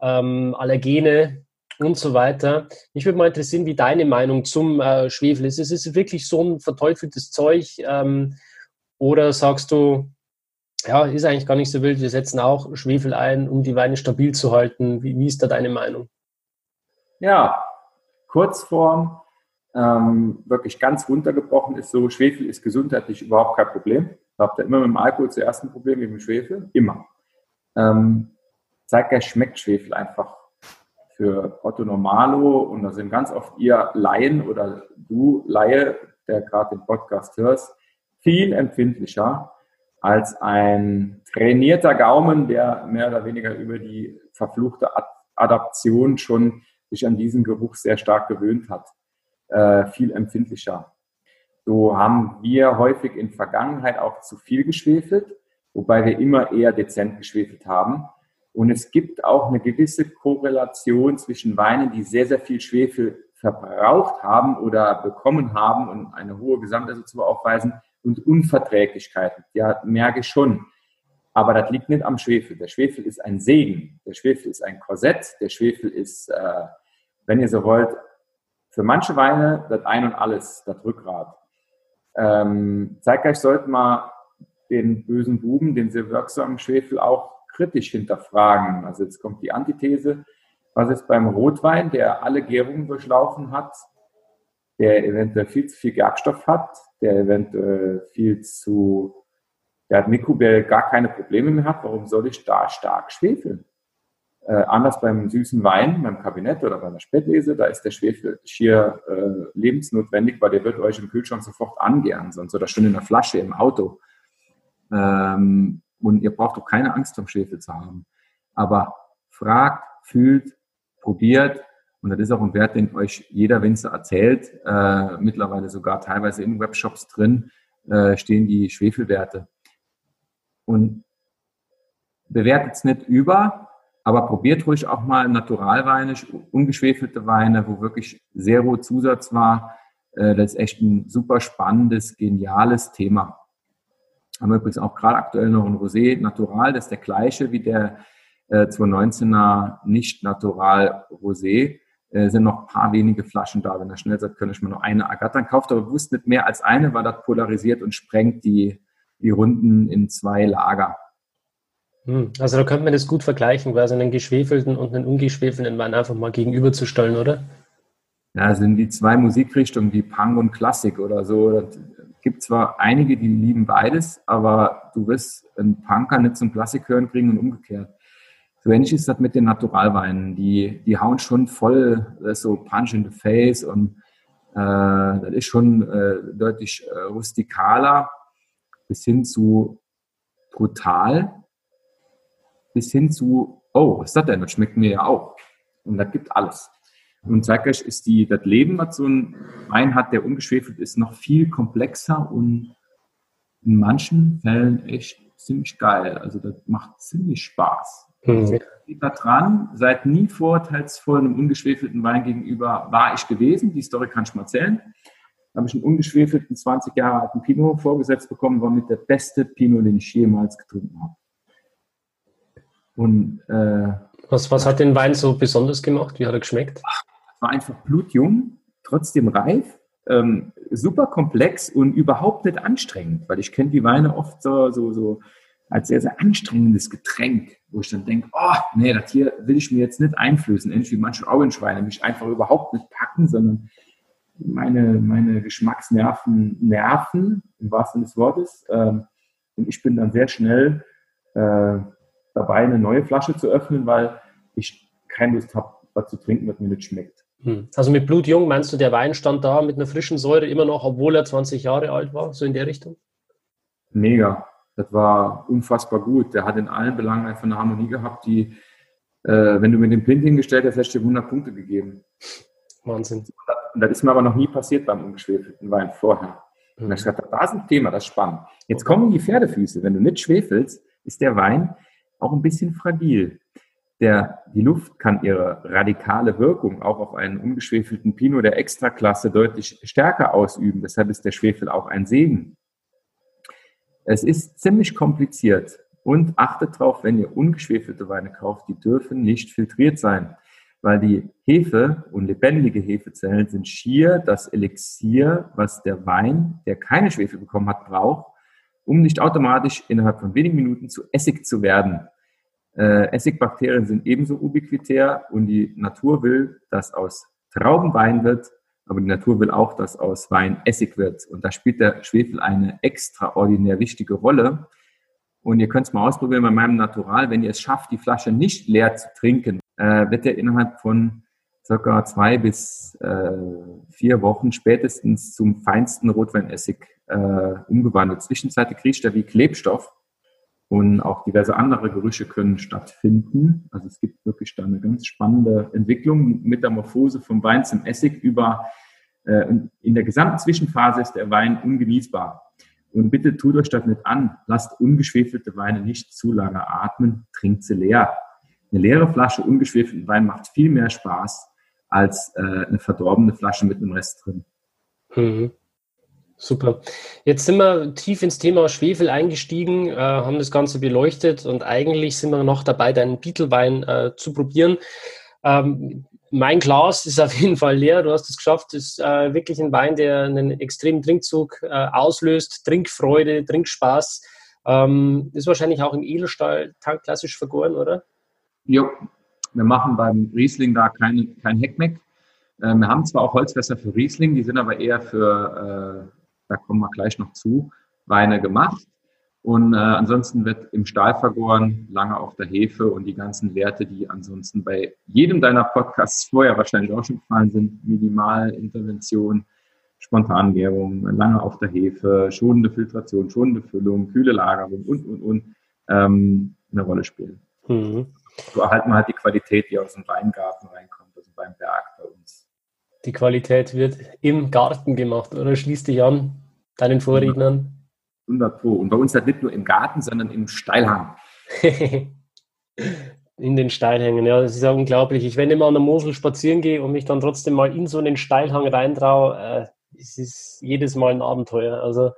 Speaker 1: ähm, Allergene und so weiter. Mich würde mal interessieren, wie deine Meinung zum äh, Schwefel ist. Ist es wirklich so ein verteufeltes Zeug ähm, oder sagst du, ja, ist eigentlich gar nicht so wild. Wir setzen auch Schwefel ein, um die Weine stabil zu halten. Wie, wie ist da deine Meinung?
Speaker 2: Ja, Kurzform, ähm, wirklich ganz runtergebrochen ist so, Schwefel ist gesundheitlich überhaupt kein Problem. Habe da immer mit dem Alkohol zuerst ein Problem wie mit dem Schwefel, immer. Ähm, Zeitgeist schmeckt Schwefel einfach für Otto Normalo und da sind ganz oft ihr Laien oder du Laie, der gerade den Podcast hörst, viel empfindlicher als ein trainierter Gaumen, der mehr oder weniger über die verfluchte Adaption schon sich an diesen Geruch sehr stark gewöhnt hat, äh, viel empfindlicher. So haben wir häufig in Vergangenheit auch zu viel geschwefelt, wobei wir immer eher dezent geschwefelt haben. Und es gibt auch eine gewisse Korrelation zwischen Weinen, die sehr, sehr viel Schwefel verbraucht haben oder bekommen haben und eine hohe Gesamtersuche aufweisen, und Unverträglichkeiten. Ja, merke ich schon. Aber das liegt nicht am Schwefel. Der Schwefel ist ein Segen. Der Schwefel ist ein Korsett. Der Schwefel ist, äh, wenn ihr so wollt, für manche Weine das Ein und Alles, das Rückgrat. Ähm, zeitgleich sollten wir den bösen Buben, den sehr wirksamen Schwefel auch kritisch hinterfragen. Also jetzt kommt die Antithese. Was ist beim Rotwein, der alle Gärungen durchlaufen hat, der eventuell viel zu viel Gerbstoff hat, der eventuell viel zu, der hat Mikrobell gar keine Probleme mehr hat, warum soll ich da stark schwefeln? Äh, anders beim süßen Wein, beim Kabinett oder bei einer Spätlese, da ist der Schwefel schier äh, lebensnotwendig, weil der wird euch im Kühlschrank sofort angern, sonst oder schon in der Flasche im Auto. Ähm, und ihr braucht doch keine Angst vom Schwefel zu haben. Aber fragt, fühlt, probiert. Und das ist auch ein Wert, den euch jeder Winzer erzählt. Äh, mittlerweile sogar teilweise in Webshops drin äh, stehen die Schwefelwerte. Und bewertet es nicht über, aber probiert ruhig auch mal Naturalweine, ungeschwefelte Weine, wo wirklich Zero Zusatz war. Äh, das ist echt ein super spannendes, geniales Thema. Haben wir übrigens auch gerade aktuell noch ein Rosé Natural, das ist der gleiche wie der äh, 2019er nicht Natural Rosé. Äh, sind noch ein paar wenige Flaschen da. Wenn er schnell sagt, könnte ich mir nur eine ergattern. Kauft aber bewusst nicht mehr als eine, weil das polarisiert und sprengt die, die Runden in zwei Lager.
Speaker 1: Hm, also da könnte man das gut vergleichen, quasi einen geschwefelten und einen ungeschwefelten Wein einfach mal gegenüberzustellen, oder?
Speaker 2: Ja, sind die zwei Musikrichtungen wie Punk und Klassik oder so. Das gibt zwar einige, die lieben beides, aber du wirst einen Punker nicht zum Klassik hören kriegen und umgekehrt. So ähnlich ist das mit den Naturalweinen. Die, die hauen schon voll so Punch in the Face und äh, das ist schon äh, deutlich äh, rustikaler bis hin zu brutal, bis hin zu, oh, was ist das denn? Das schmeckt mir ja auch. Und das gibt alles. Und zeitgleich ist die, das Leben, was so ein Wein hat, der ungeschwefelt ist, noch viel komplexer und in manchen Fällen echt ziemlich geil. Also das macht ziemlich Spaß. Mhm. Geht da dran, seid nie vorurteilsvoll einem ungeschwefelten Wein gegenüber war ich gewesen. Die Story kann ich mal erzählen. Da habe ich einen ungeschwefelten 20 Jahre alten Pinot vorgesetzt bekommen, war mit der beste Pinot, den ich jemals getrunken habe.
Speaker 1: Und äh, was, was hat den Wein so besonders gemacht? Wie hat er geschmeckt? Ach,
Speaker 2: war einfach blutjung, trotzdem reif, ähm, super komplex und überhaupt nicht anstrengend, weil ich kenne die Weine oft so, so, so als sehr, sehr anstrengendes Getränk, wo ich dann denke, oh, nee, das hier will ich mir jetzt nicht einflößen, ähnlich wie manche Augenschweine mich einfach überhaupt nicht packen, sondern meine, meine Geschmacksnerven nerven, im wahrsten Sinne des Wortes. Ähm, und ich bin dann sehr schnell äh, dabei, eine neue Flasche zu öffnen, weil ich keine Lust habe, was zu trinken, was mir nicht schmeckt.
Speaker 1: Hm. Also mit Blutjung meinst du, der Wein stand da mit einer frischen Säure immer noch, obwohl er 20 Jahre alt war, so in der Richtung?
Speaker 2: Mega. Das war unfassbar gut. Der hat in allen Belangen einfach eine Harmonie gehabt, die, äh, wenn du mir den Blind hingestellt hast, hättest du 100 Punkte gegeben.
Speaker 1: Wahnsinn.
Speaker 2: Das ist mir aber noch nie passiert beim ungeschwefelten Wein vorher. Und dann ich gesagt, da ist ein Thema, das ist spannend. Jetzt kommen die Pferdefüße. Wenn du nicht schwefelst, ist der Wein auch ein bisschen fragil. Der, die Luft kann ihre radikale Wirkung auch auf einen ungeschwefelten Pinot der Extraklasse deutlich stärker ausüben. Deshalb ist der Schwefel auch ein Segen. Es ist ziemlich kompliziert und achtet darauf, wenn ihr ungeschwefelte Weine kauft, die dürfen nicht filtriert sein, weil die Hefe und lebendige Hefezellen sind schier das Elixier, was der Wein, der keine Schwefel bekommen hat, braucht, um nicht automatisch innerhalb von wenigen Minuten zu Essig zu werden. Äh, Essigbakterien sind ebenso ubiquitär und die Natur will, dass aus Trauben Wein wird, aber die Natur will auch, dass aus Wein Essig wird. Und da spielt der Schwefel eine extraordinär wichtige Rolle. Und ihr könnt es mal ausprobieren bei meinem Natural. Wenn ihr es schafft, die Flasche nicht leer zu trinken, äh, wird er innerhalb von circa zwei bis äh, vier Wochen spätestens zum feinsten Rotweinessig äh, umgewandelt. Zwischenzeitlich riecht er wie Klebstoff und auch diverse andere Gerüche können stattfinden. Also es gibt wirklich da eine ganz spannende Entwicklung, Metamorphose vom Wein zum Essig über äh, in der gesamten Zwischenphase ist der Wein ungenießbar. Und bitte tut euch das nicht an. Lasst ungeschwefelte Weine nicht zu lange atmen, trinkt sie leer. Eine leere Flasche ungeschwefelten Wein macht viel mehr Spaß als äh, eine verdorbene Flasche mit einem Rest drin.
Speaker 1: Mhm. Super. Jetzt sind wir tief ins Thema Schwefel eingestiegen, äh, haben das Ganze beleuchtet und eigentlich sind wir noch dabei, deinen Beetlewein äh, zu probieren. Ähm, mein Glas ist auf jeden Fall leer. Du hast es geschafft. Es ist äh, wirklich ein Wein, der einen extremen Trinkzug äh, auslöst. Trinkfreude, Trinkspaß. Ähm, ist wahrscheinlich auch im Edelstahl klassisch vergoren, oder?
Speaker 2: Ja, wir machen beim Riesling da keine, kein Heckmeck. Äh, wir haben zwar auch Holzfässer für Riesling, die sind aber eher für äh, da kommen wir gleich noch zu, Weine gemacht. Und äh, ansonsten wird im Stahl vergoren, lange auf der Hefe und die ganzen Werte, die ansonsten bei jedem deiner Podcasts vorher wahrscheinlich auch schon gefallen sind, Minimalintervention, Spontangärung, lange auf der Hefe, schonende Filtration, schonende Füllung, kühle Lagerung und, und, und, ähm, eine Rolle spielen. Mhm. So erhalten wir halt die Qualität, die aus dem Weingarten reinkommt. beim Berg bei uns.
Speaker 1: Die Qualität wird im Garten gemacht, oder schließt dich an, deinen Vorrednern?
Speaker 2: 100 Pro. Und bei uns halt nicht nur im Garten, sondern im Steilhang.
Speaker 1: in den Steilhängen, ja, das ist ja unglaublich. Ich, wenn immer an der Mosel spazieren gehe und mich dann trotzdem mal in so einen Steilhang reintraue, äh, es ist jedes Mal ein Abenteuer. Also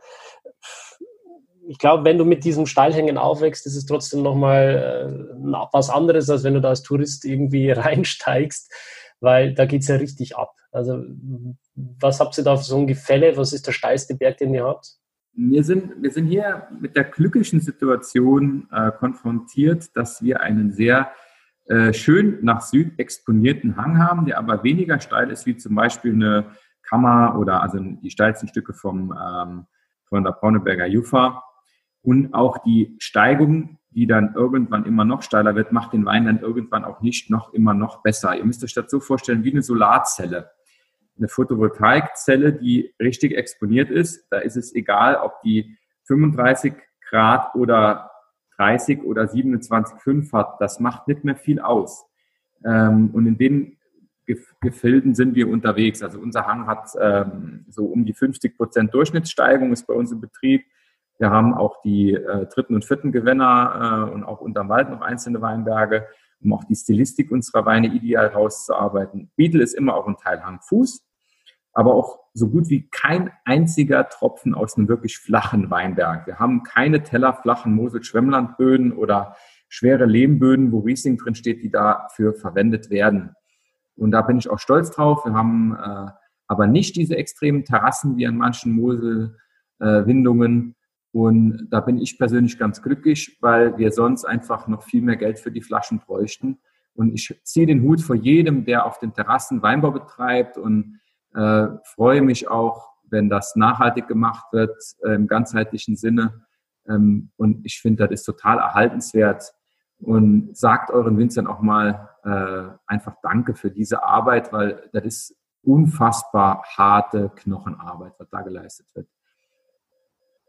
Speaker 1: ich glaube, wenn du mit diesem Steilhängen aufwächst, ist es trotzdem nochmal äh, was anderes, als wenn du da als Tourist irgendwie reinsteigst, weil da geht es ja richtig ab. Also was habt ihr da für so ein Gefälle? Was ist der steilste Berg, den ihr habt?
Speaker 2: Wir sind, wir sind hier mit der glücklichen Situation äh, konfrontiert, dass wir einen sehr äh, schön nach Süd exponierten Hang haben, der aber weniger steil ist wie zum Beispiel eine Kammer oder also die steilsten Stücke vom, ähm, von der Brauneberger Juffa. Und auch die Steigung, die dann irgendwann immer noch steiler wird, macht den Wein dann irgendwann auch nicht noch immer noch besser. Ihr müsst euch das so vorstellen wie eine Solarzelle eine Photovoltaikzelle, die richtig exponiert ist. Da ist es egal, ob die 35 Grad oder 30 oder 27,5 hat. Das macht nicht mehr viel aus. Ähm, und in den Gefilden sind wir unterwegs. Also unser Hang hat ähm, so um die 50 Prozent Durchschnittssteigung ist bei uns im Betrieb. Wir haben auch die äh, dritten und vierten Gewinner äh, und auch unterm Wald noch einzelne Weinberge, um auch die Stilistik unserer Weine ideal rauszuarbeiten. Beetle ist immer auch ein Teil Hangfuß aber auch so gut wie kein einziger Tropfen aus einem wirklich flachen Weinberg. Wir haben keine tellerflachen Mosel-Schwemmlandböden oder schwere Lehmböden, wo Riesling drin steht, die dafür verwendet werden. Und da bin ich auch stolz drauf. Wir haben äh, aber nicht diese extremen Terrassen wie an manchen Mosel-Windungen. Äh, und da bin ich persönlich ganz glücklich, weil wir sonst einfach noch viel mehr Geld für die Flaschen bräuchten. Und ich ziehe den Hut vor jedem, der auf den Terrassen Weinbau betreibt und äh, freue mich auch, wenn das nachhaltig gemacht wird, äh, im ganzheitlichen Sinne. Ähm, und ich finde, das ist total erhaltenswert. Und sagt euren Winzern auch mal äh, einfach Danke für diese Arbeit, weil das ist unfassbar harte Knochenarbeit, was da geleistet wird.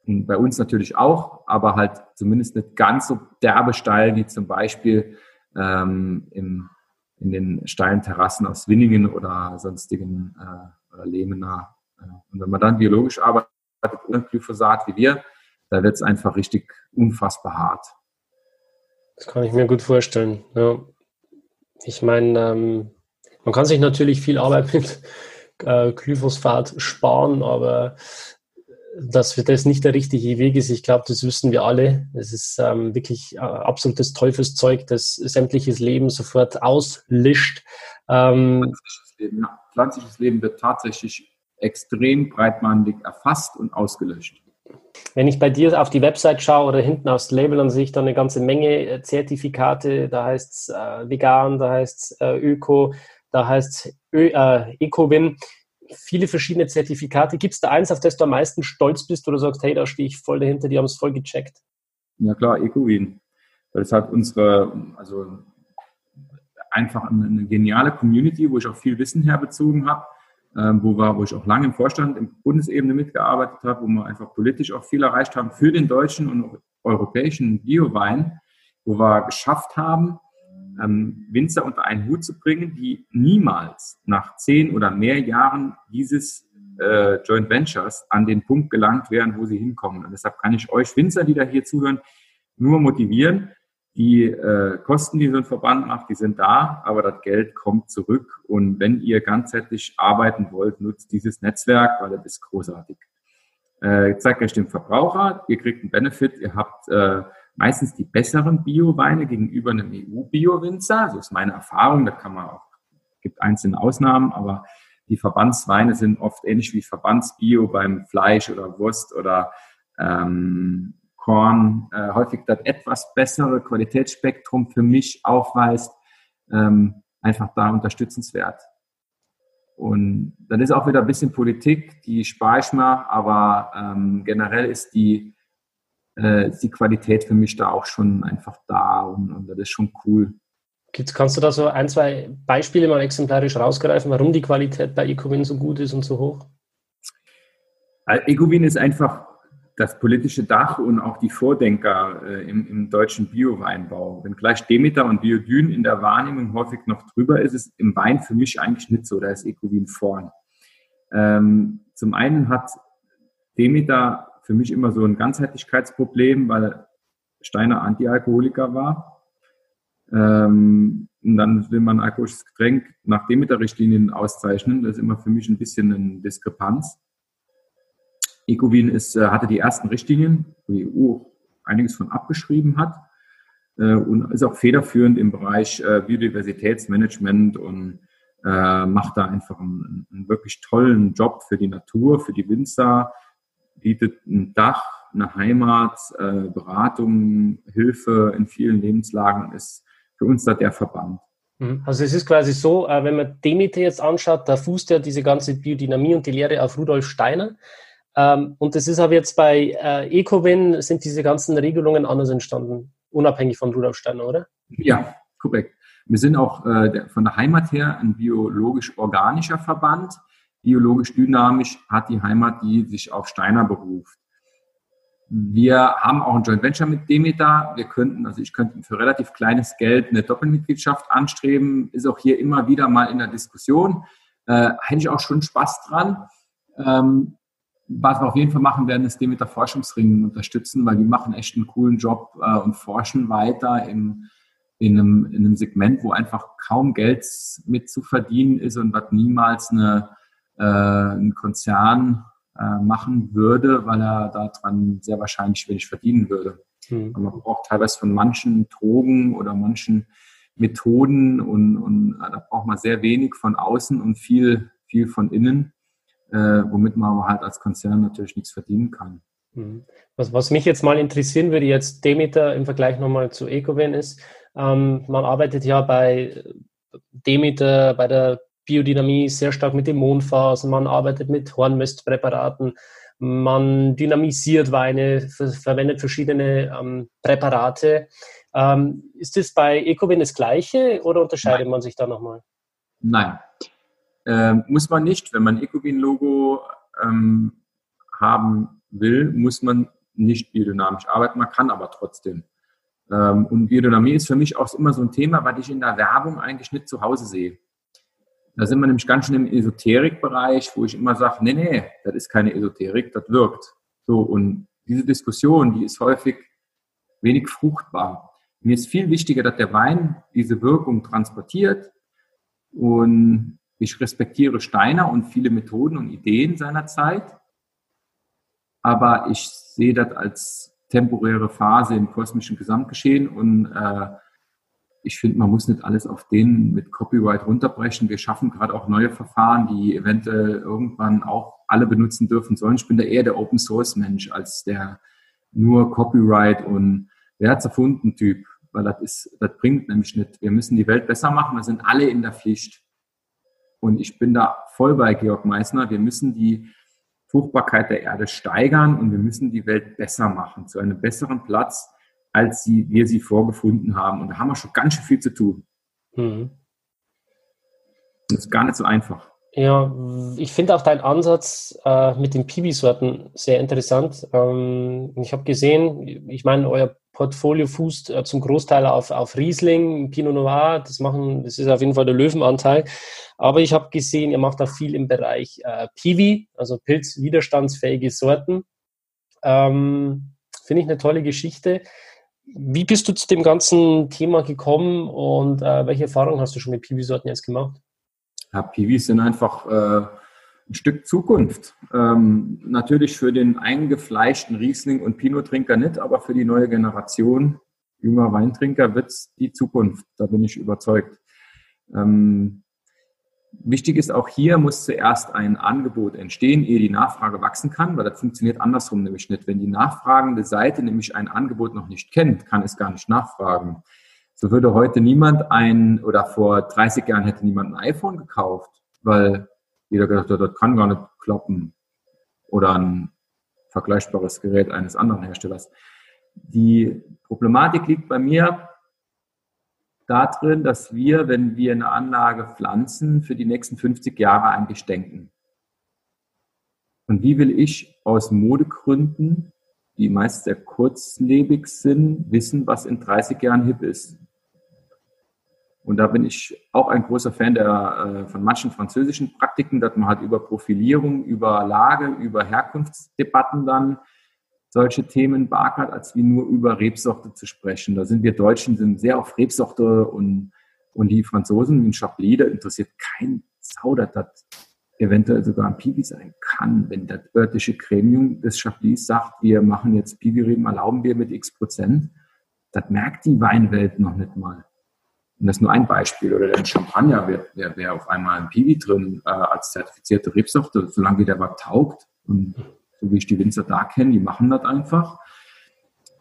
Speaker 2: Bei uns natürlich auch, aber halt zumindest nicht ganz so derbe steil wie zum Beispiel ähm, im in den steilen Terrassen aus Winningen oder sonstigen äh, oder Lehmener. Äh, und wenn man dann biologisch arbeitet ohne Glyphosat wie wir, da wird es einfach richtig unfassbar hart.
Speaker 1: Das kann ich mir gut vorstellen. Ja. Ich meine, ähm, man kann sich natürlich viel Arbeit mit äh, Glyphosat sparen, aber dass das nicht der richtige Weg ist. Ich glaube, das wissen wir alle. Es ist ähm, wirklich äh, absolutes Teufelszeug, das sämtliches Leben sofort auslischt.
Speaker 2: Ähm, pflanzliches, Leben, ja. pflanzliches Leben wird tatsächlich extrem breitbandig erfasst und ausgelöscht.
Speaker 1: Wenn ich bei dir auf die Website schaue oder hinten aufs Label, dann sehe ich da eine ganze Menge äh, Zertifikate. Da heißt es äh, vegan, da heißt es äh, Öko, da heißt es äh, Ecowin viele verschiedene Zertifikate. Gibt es da eins, auf das du am meisten stolz bist oder sagst, hey, da stehe ich voll dahinter, die haben es voll gecheckt?
Speaker 2: Ja klar, EcoWin. Das hat unsere, also einfach eine, geniale Community, wo ich auch viel Wissen herbezogen habe, äh, wo, war, wo ich auch lange im Vorstand, im Bundesebene mitgearbeitet habe, wo wir einfach politisch auch viel erreicht haben für den deutschen und europäischen Biowein, wo wir geschafft haben, ähm, Winzer unter einen Hut zu bringen, die niemals nach zehn oder mehr Jahren dieses äh, Joint Ventures an den Punkt gelangt wären, wo sie hinkommen. Und deshalb kann ich euch Winzer, die da hier zuhören, nur motivieren. Die äh, Kosten, die so ein Verband macht, die sind da, aber das Geld kommt zurück. Und wenn ihr ganzheitlich arbeiten wollt, nutzt dieses Netzwerk, weil das ist großartig. Äh, zeigt euch dem Verbraucher, ihr kriegt einen Benefit, ihr habt äh, meistens die besseren Bio-Weine gegenüber einem EU-Bio-Winzer. So ist meine Erfahrung. Da kann man auch, gibt einzelne Ausnahmen, aber die Verbandsweine sind oft ähnlich wie Verbandsbio beim Fleisch oder Wurst oder ähm, Korn. Äh, häufig das etwas bessere Qualitätsspektrum für mich aufweist, ähm, einfach da unterstützenswert. Und dann ist auch wieder ein bisschen Politik, die spare ich mir, aber ähm, generell ist die äh, ist die Qualität für mich da auch schon einfach da und, und das ist schon cool.
Speaker 1: Kannst du da so ein, zwei Beispiele mal exemplarisch rausgreifen, warum die Qualität bei Ecowin so gut ist und so hoch?
Speaker 2: Ecowin ist einfach das politische Dach und auch die Vordenker äh, im, im, deutschen Bio-Weinbau. Wenn gleich Demeter und Biodyn in der Wahrnehmung häufig noch drüber ist, ist im Wein für mich eigentlich nicht so, da ist Ecovin vorn. Ähm, zum einen hat Demeter für mich immer so ein Ganzheitlichkeitsproblem, weil Steiner Antialkoholiker war. Ähm, und dann will man ein alkoholisches Getränk nach Demeter-Richtlinien auszeichnen. Das ist immer für mich ein bisschen eine Diskrepanz. Ecovin ist, äh, hatte die ersten Richtlinien, wo die EU einiges von abgeschrieben hat äh, und ist auch federführend im Bereich äh, Biodiversitätsmanagement und macht da einfach einen, einen, wirklich tollen Job für die Natur, für die Winzer, bietet ein Dach, eine Heimat, Beratung, Hilfe in vielen Lebenslagen, ist für uns da der Verband.
Speaker 1: Mhm. Also es ist quasi so, wenn man Demeter jetzt anschaut, da fußt ja diese ganze Biodynamie und die Lehre auf Rudolf Steiner. Ähm, und das ist aber jetzt bei äh, Ecowin, sind diese ganzen Regelungen anders entstanden, unabhängig von Rudolf Steiner, oder?
Speaker 2: Ja, korrekt. Wir sind auch äh, der, von der Heimat her ein biologisch-organischer Verband. Biologisch dynamisch hat die Heimat, die sich auf Steiner beruft. Wir haben auch ein Joint Venture mit Demeter. Wir könnten, also ich könnte für relativ kleines Geld eine Doppelmitgliedschaft anstreben. Ist auch hier immer wieder mal in der Diskussion. Äh, hätte ich auch schon Spaß dran. Ähm, was wir auf jeden Fall machen werden, ist Demeter Forschungsringen unterstützen, weil die machen echt einen coolen Job äh, und forschen weiter im, in, einem, in einem Segment, wo einfach kaum Geld mit zu verdienen ist und was niemals eine, äh, ein Konzern äh, machen würde, weil er daran sehr wahrscheinlich wenig verdienen würde. Mhm. Man braucht teilweise von manchen Drogen oder manchen Methoden und, und äh, da braucht man sehr wenig von außen und viel, viel von innen äh, womit man aber halt als Konzern natürlich nichts verdienen kann.
Speaker 1: Mhm. Was, was mich jetzt mal interessieren würde, jetzt Demeter im Vergleich nochmal zu Ecoven ist, ähm, man arbeitet ja bei Demeter, bei der Biodynamie sehr stark mit den Mondphasen, man arbeitet mit Hornmistpräparaten, man dynamisiert Weine, verwendet verschiedene ähm, Präparate. Ähm, ist das bei Ecovin das Gleiche oder unterscheidet Nein. man sich da nochmal?
Speaker 2: Nein, ähm, muss man nicht. Wenn man ein Ecobin-Logo ähm, haben will, muss man nicht biodynamisch arbeiten. Man kann aber trotzdem. Ähm, und Biodynamie ist für mich auch immer so ein Thema, weil ich in der Werbung eigentlich nicht zu Hause sehe. Da sind wir nämlich ganz schön im Esoterikbereich, wo ich immer sage, nee, nee, das ist keine Esoterik, das wirkt. So, und diese Diskussion, die ist häufig wenig fruchtbar. Mir ist viel wichtiger, dass der Wein diese Wirkung transportiert und ich respektiere Steiner und viele Methoden und Ideen seiner Zeit, aber ich sehe das als temporäre Phase im kosmischen Gesamtgeschehen und äh, ich finde, man muss nicht alles auf den mit Copyright runterbrechen. Wir schaffen gerade auch neue Verfahren, die eventuell irgendwann auch alle benutzen dürfen sollen. Ich bin da eher der Open Source Mensch als der nur Copyright und wer hat's erfunden Typ, weil das ist, das bringt nämlich nicht. Wir müssen die Welt besser machen. Wir sind alle in der Pflicht. Und ich bin da voll bei Georg Meissner. Wir müssen die Fruchtbarkeit der Erde steigern und wir müssen die Welt besser machen, zu einem besseren Platz, als sie, wir sie vorgefunden haben. Und da haben wir schon ganz schön viel zu tun. Mhm. Das ist gar nicht so einfach.
Speaker 1: Ja, ich finde auch deinen Ansatz äh, mit den Piwi-Sorten sehr interessant. Ähm, ich habe gesehen, ich meine, euer Portfolio fußt äh, zum Großteil auf, auf Riesling, Pinot Noir, das machen, das ist auf jeden Fall der Löwenanteil. Aber ich habe gesehen, ihr macht auch viel im Bereich äh, Piwi, also pilzwiderstandsfähige Sorten. Ähm, Finde ich eine tolle Geschichte. Wie bist du zu dem ganzen Thema gekommen und äh, welche Erfahrungen hast du schon mit Piwi-Sorten jetzt gemacht?
Speaker 2: Ja, Piwis sind einfach äh, ein Stück Zukunft. Ähm, natürlich für den eingefleischten Riesling- und Pinot-Trinker nicht, aber für die neue Generation junger Weintrinker wird es die Zukunft. Da bin ich überzeugt. Ähm, wichtig ist auch hier muss zuerst ein Angebot entstehen, ehe die Nachfrage wachsen kann, weil das funktioniert andersrum nämlich nicht. Wenn die nachfragende Seite nämlich ein Angebot noch nicht kennt, kann es gar nicht nachfragen. So würde heute niemand ein, oder vor 30 Jahren hätte niemand ein iPhone gekauft, weil jeder gedacht hat, das kann gar nicht klappen. Oder ein vergleichbares Gerät eines anderen Herstellers. Die Problematik liegt bei mir darin, dass wir, wenn wir eine Anlage pflanzen, für die nächsten 50 Jahre eigentlich denken. Und wie will ich aus Modegründen die meist sehr kurzlebig sind, wissen, was in 30 Jahren hip ist. Und da bin ich auch ein großer Fan der, äh, von manchen französischen Praktiken, dass man halt über Profilierung, über Lage, über Herkunftsdebatten dann solche Themen beackert, als wie nur über Rebsorte zu sprechen. Da sind wir Deutschen sind sehr auf Rebsorte und, und die Franzosen in Chablis, da interessiert kein Sau, dass das eventuell sogar ein Piwi sein kann, wenn das örtliche Gremium des Chablis sagt, wir machen jetzt Piwi-Reben, erlauben wir mit x Prozent. Das merkt die Weinwelt noch nicht mal. Und das ist nur ein Beispiel. Oder der Champagner wäre wär, wär auf einmal ein Piwi drin äh, als zertifizierte Rebsorte, solange der was taugt. Und so wie ich die Winzer da kenne, die machen das einfach,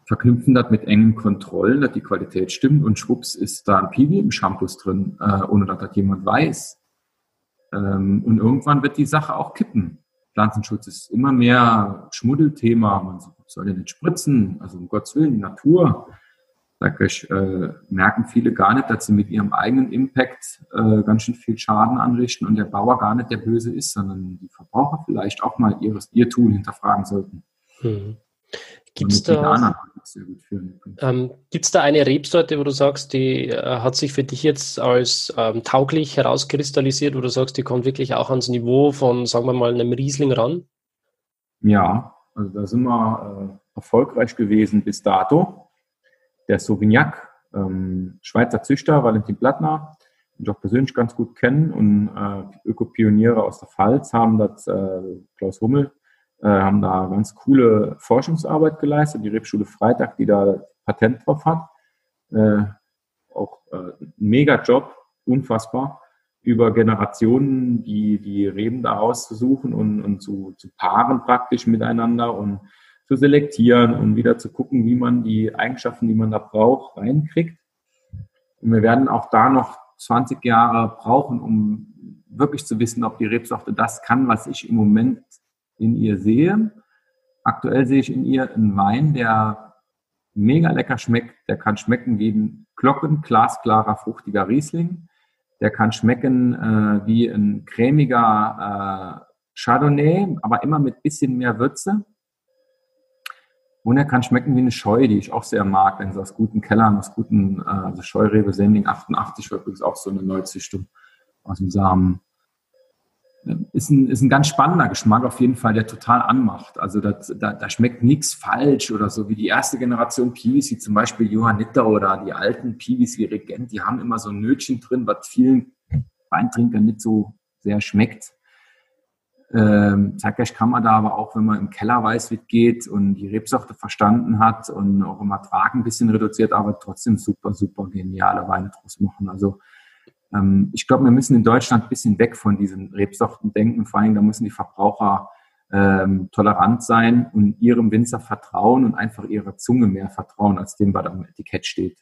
Speaker 2: verknüpfen das mit engen Kontrollen, dass die Qualität stimmt und schwupps ist da ein Piwi im Shampoos drin, äh, ohne dass das jemand weiß. Ähm, und irgendwann wird die Sache auch kippen. Pflanzenschutz ist immer mehr Schmuddelthema. Man soll ja nicht spritzen, also um Gottes Willen, die Natur. Da äh, merken viele gar nicht, dass sie mit ihrem eigenen Impact äh, ganz schön viel Schaden anrichten und der Bauer gar nicht der Böse ist, sondern die Verbraucher vielleicht auch mal ihres, ihr Tun hinterfragen sollten.
Speaker 1: Hm. Gibt es da, ähm, da eine Rebsorte, wo du sagst, die äh, hat sich für dich jetzt als ähm, tauglich herauskristallisiert, wo du sagst, die kommt wirklich auch ans Niveau von, sagen wir mal, einem Riesling ran?
Speaker 2: Ja, also da sind wir äh, erfolgreich gewesen bis dato. Der Sauvignac, ähm, Schweizer Züchter, Valentin Plattner, den ich auch persönlich ganz gut kennen und äh, Ökopioniere aus der Pfalz haben das, äh, Klaus Hummel, äh, haben da ganz coole Forschungsarbeit geleistet. Die Rebschule Freitag, die da Patent drauf hat. Äh, auch äh, ein mega Job, unfassbar, über Generationen die, die Reben da auszusuchen und, und zu, zu paaren praktisch miteinander und zu selektieren und wieder zu gucken, wie man die Eigenschaften, die man da braucht, reinkriegt. Und wir werden auch da noch 20 Jahre brauchen, um wirklich zu wissen, ob die Rebsorte das kann, was ich im Moment in ihr sehe. Aktuell sehe ich in ihr einen Wein, der mega lecker schmeckt. Der kann schmecken wie ein glocken, glasklarer, fruchtiger Riesling. Der kann schmecken äh, wie ein cremiger äh, Chardonnay, aber immer mit bisschen mehr Würze. Und er kann schmecken wie eine Scheu, die ich auch sehr mag, wenn sie aus guten Kellern, aus guten, äh, also Scheurebe Sending 88 war übrigens auch so eine Neuzüchtung aus dem Samen ist ein, ist ein ganz spannender Geschmack auf jeden Fall, der total anmacht. Also das, da, da schmeckt nichts falsch oder so wie die erste Generation Piwis, wie zum Beispiel Johanniter oder die alten Piwis wie Regent, die haben immer so ein Nötchen drin, was vielen Weintrinkern nicht so sehr schmeckt. Ähm, zeitgleich kann man da aber auch, wenn man im Keller weiß, wie es geht und die Rebsorte verstanden hat und auch im Ertrag ein bisschen reduziert, aber trotzdem super, super geniale Weine draus machen. Also ähm, ich glaube, wir müssen in Deutschland ein bisschen weg von diesen Rebsorten denken. Vor allem, da müssen die Verbraucher ähm, tolerant sein und ihrem Winzer vertrauen und einfach ihrer Zunge mehr vertrauen, als dem, was am Etikett steht.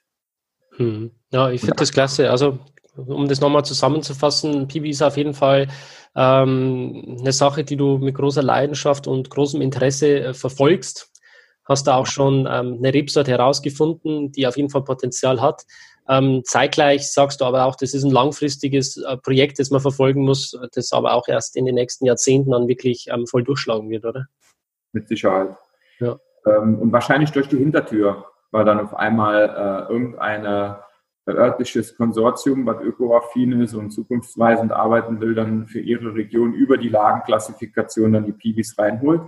Speaker 1: Hm. Ja, ich finde das klasse. Also, um das nochmal zusammenzufassen, Pibi ist auf jeden Fall ähm, eine Sache, die du mit großer Leidenschaft und großem Interesse äh, verfolgst. Hast da auch schon ähm, eine Rebsorte herausgefunden, die auf jeden Fall Potenzial hat. Ähm, zeitgleich sagst du aber auch, das ist ein langfristiges äh, Projekt, das man verfolgen muss, das aber auch erst in den nächsten Jahrzehnten dann wirklich ähm, voll durchschlagen wird, oder?
Speaker 2: Mit Sicherheit. Ja. Ähm, und wahrscheinlich durch die Hintertür, weil dann auf einmal äh, irgendein örtliches Konsortium, was ökoaffin ist und zukunftsweisend arbeiten will, dann für ihre Region über die Lagenklassifikation dann die Piwis reinholt.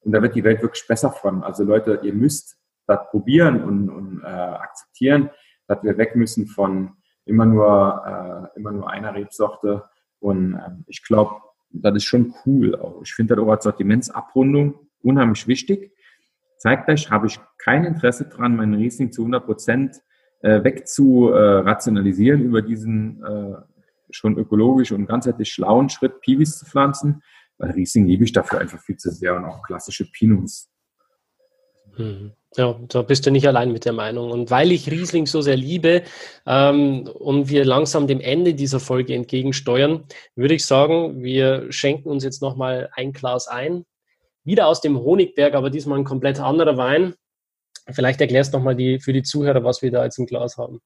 Speaker 2: Und da wird die Welt wirklich besser von. Also Leute, ihr müsst das probieren und, und äh, akzeptieren dass wir weg müssen von immer nur, äh, immer nur einer Rebsorte. Und ähm, ich glaube, das ist schon cool. Ich finde das auch als Sortimentsabrundung unheimlich wichtig. Zeitgleich habe ich kein Interesse dran, meinen Riesling zu 100 Prozent äh, weg zu äh, rationalisieren über diesen äh, schon ökologisch und ganzheitlich schlauen Schritt, Piwis zu pflanzen, weil Riesling liebe ich dafür einfach viel zu sehr und auch klassische Pinots.
Speaker 1: Mhm. Ja, da bist du nicht allein mit der Meinung. Und weil ich Riesling so sehr liebe ähm, und wir langsam dem Ende dieser Folge entgegensteuern, würde ich sagen, wir schenken uns jetzt nochmal ein Glas ein. Wieder aus dem Honigberg, aber diesmal ein komplett anderer Wein. Vielleicht erklärst du nochmal die, für die Zuhörer, was wir da jetzt im Glas haben.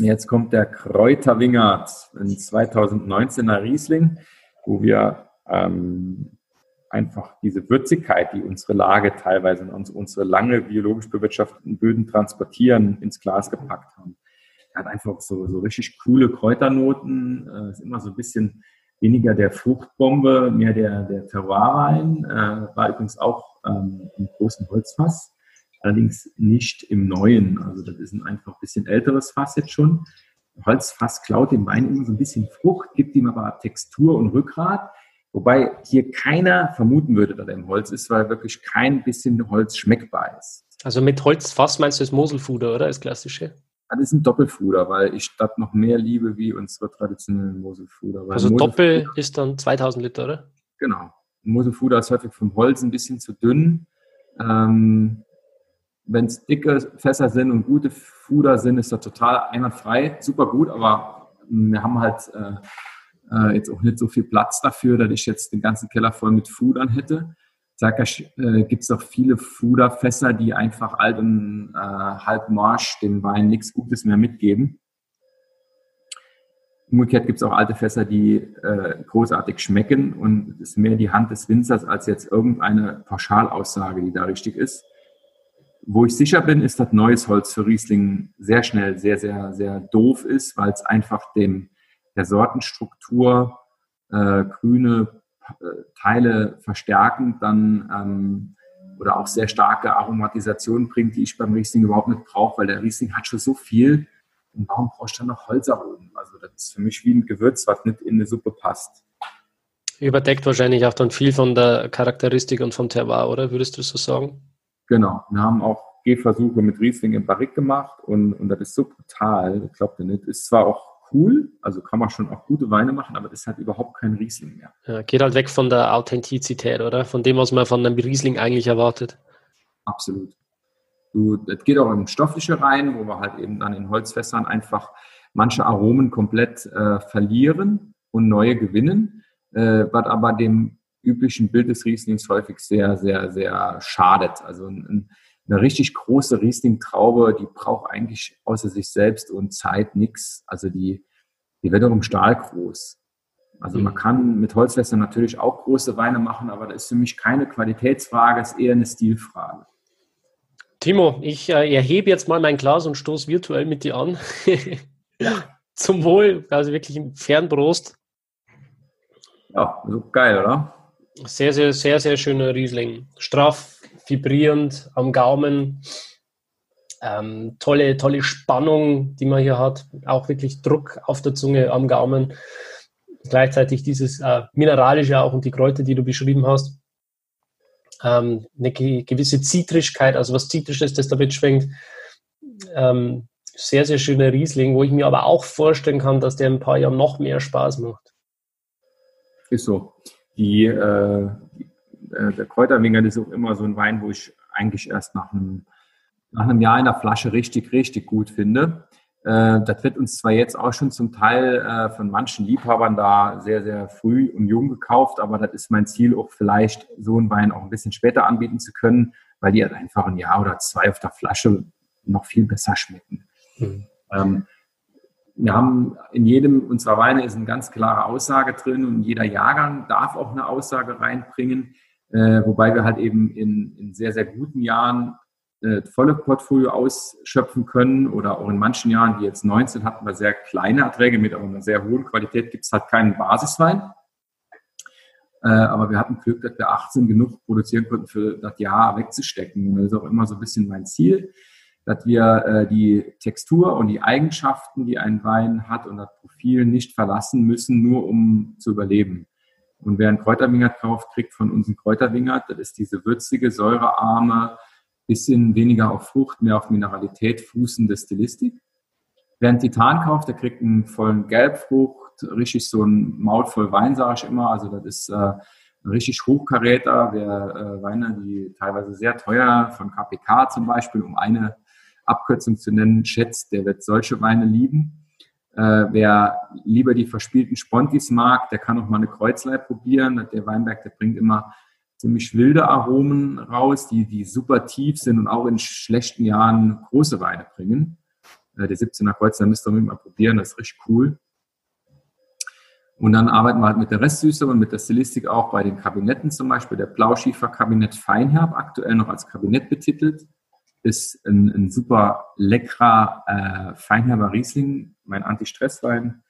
Speaker 2: Jetzt kommt der Kräuter Wingert, ein 2019er Riesling, wo wir ähm, einfach diese Würzigkeit, die unsere Lage teilweise und unsere lange biologisch bewirtschafteten Böden transportieren, ins Glas gepackt haben. Er hat einfach so, so richtig coole Kräuternoten, äh, ist immer so ein bisschen weniger der Fruchtbombe, mehr der, der Terroirwein, äh, war übrigens auch ähm, im großen Holzfass, allerdings nicht im neuen, also das ist ein einfach ein bisschen älteres Fass jetzt schon. Holzfass klaut dem Wein immer so ein bisschen Frucht, gibt ihm aber Textur und Rückgrat. Wobei hier keiner vermuten würde, dass er im Holz ist, weil wirklich kein bisschen Holz schmeckbar ist.
Speaker 1: Also mit Holzfass meinst du das Moselfuder, oder? Das klassische?
Speaker 2: Das ist ein Doppelfuder, weil ich das noch mehr liebe wie unsere traditionellen Moselfuder.
Speaker 1: Also Moselfuder, Doppel ist dann 2000 Liter, oder?
Speaker 2: Genau. Moselfuder ist häufig vom Holz ein bisschen zu dünn. Ähm, Wenn es dicke Fässer sind und gute Fuder sind, ist das total einwandfrei. Super gut, aber wir haben halt äh, äh, jetzt auch nicht so viel Platz dafür, dass ich jetzt den ganzen Keller voll mit Fudern hätte. Sag äh, gibt es auch viele Fuderfässer, die einfach alt und äh, halb Marsch dem Wein nichts Gutes mehr mitgeben. Umgekehrt gibt es auch alte Fässer, die äh, großartig schmecken und es ist mehr die Hand des Winzers als jetzt irgendeine Pauschalaussage, die da richtig ist. Wo ich sicher bin, ist, dass neues Holz für Riesling sehr schnell sehr, sehr, sehr doof ist, weil es einfach dem der Sortenstruktur äh, grüne äh, Teile verstärkend dann ähm, oder auch sehr starke Aromatisation bringt, die ich beim Riesling überhaupt nicht brauche, weil der Riesling hat schon so viel. Und warum brauche ich dann noch Holzaromen? Also das ist für mich wie ein Gewürz, was nicht in eine Suppe passt.
Speaker 1: Überdeckt wahrscheinlich auch dann viel von der Charakteristik und vom Terroir, oder würdest du so sagen?
Speaker 2: Genau. Wir haben auch Gehversuche mit Riesling im Barrique gemacht und, und das ist so brutal, das glaubt ihr nicht. Ist zwar auch cool, also kann man schon auch gute Weine machen, aber ist halt überhaupt kein Riesling mehr.
Speaker 1: Ja, geht halt weg von der Authentizität, oder? Von dem, was man von einem Riesling eigentlich erwartet.
Speaker 2: Absolut. Du, das geht auch im Stoffliche rein, wo wir halt eben dann in Holzfässern einfach manche Aromen komplett äh, verlieren und neue gewinnen, äh, was aber dem üblichen Bild des Rieslings häufig sehr, sehr, sehr schadet. Also ein, eine richtig große Riesling-Traube, die braucht eigentlich außer sich selbst und Zeit nichts. Also die, die wird auch im Stahl groß. Also man mhm. kann mit Holzfässern natürlich auch große Weine machen, aber das ist für mich keine Qualitätsfrage, es ist eher eine Stilfrage.
Speaker 1: Timo, ich äh, erhebe jetzt mal mein Glas und stoße virtuell mit dir an. Zum Wohl, also wirklich im Fernbrust.
Speaker 2: Ja, so geil, oder?
Speaker 1: Sehr, sehr, sehr, sehr schöner Riesling. Straff, vibrierend am Gaumen. Ähm, tolle, tolle Spannung, die man hier hat. Auch wirklich Druck auf der Zunge am Gaumen. Gleichzeitig dieses äh, Mineralische auch und die Kräuter, die du beschrieben hast. Ähm, eine gewisse Zitrischkeit, also was Zitrisches, das da mitschwingt. Ähm, sehr, sehr schöner Riesling, wo ich mir aber auch vorstellen kann, dass der ein paar Jahren noch mehr Spaß macht.
Speaker 2: Ist so. Die, äh, äh, der Kräuterwingert ist auch immer so ein Wein, wo ich eigentlich erst nach einem, nach einem Jahr in der Flasche richtig, richtig gut finde. Äh, das wird uns zwar jetzt auch schon zum Teil äh, von manchen Liebhabern da sehr, sehr früh und jung gekauft, aber das ist mein Ziel, auch vielleicht so einen Wein auch ein bisschen später anbieten zu können, weil die halt einfach ein Jahr oder zwei auf der Flasche noch viel besser schmecken. Mhm. Ähm, wir haben in jedem unserer Weine ist eine ganz klare Aussage drin und jeder Jahrgang darf auch eine Aussage reinbringen. Äh, wobei wir halt eben in, in sehr, sehr guten Jahren äh, volle Portfolio ausschöpfen können oder auch in manchen Jahren, wie jetzt 19, hatten wir sehr kleine Erträge mit aber einer sehr hohen Qualität, gibt es halt keinen Basiswein. Äh, aber wir hatten Glück, dass wir 18 genug produzieren konnten, für das Jahr wegzustecken. das ist auch immer so ein bisschen mein Ziel, dass wir äh, die Textur und die Eigenschaften, die ein Wein hat und das Profil nicht verlassen müssen, nur um zu überleben. Und wer einen Kräuterwingert kauft, kriegt von uns einen Kräuterwingert. Das ist diese würzige, säurearme, bisschen weniger auf Frucht, mehr auf Mineralität fußende Stilistik. Wer einen Titan kauft, der kriegt einen vollen Gelbfrucht, richtig so ein Maul voll Wein, sage ich immer. Also das ist äh, richtig Hochkaräter. Wer äh, Weine, die teilweise sehr teuer, von KPK zum Beispiel, um eine Abkürzung zu nennen, schätzt, der wird solche Weine lieben. Äh, wer lieber die verspielten Spontis mag, der kann auch mal eine Kreuzlei probieren. Der Weinberg, der bringt immer ziemlich wilde Aromen raus, die, die super tief sind und auch in schlechten Jahren große Weine bringen. Äh, der 17er Kreuzlei müsst ihr mal probieren, das ist richtig cool. Und dann arbeiten wir halt mit der Restsüße und mit der Stilistik auch bei den Kabinetten zum Beispiel. Der Blauschiefer-Kabinett Feinherb, aktuell noch als Kabinett betitelt, ist ein, ein super leckerer äh, Feinherber Riesling, mein Anti-Stress-Wein.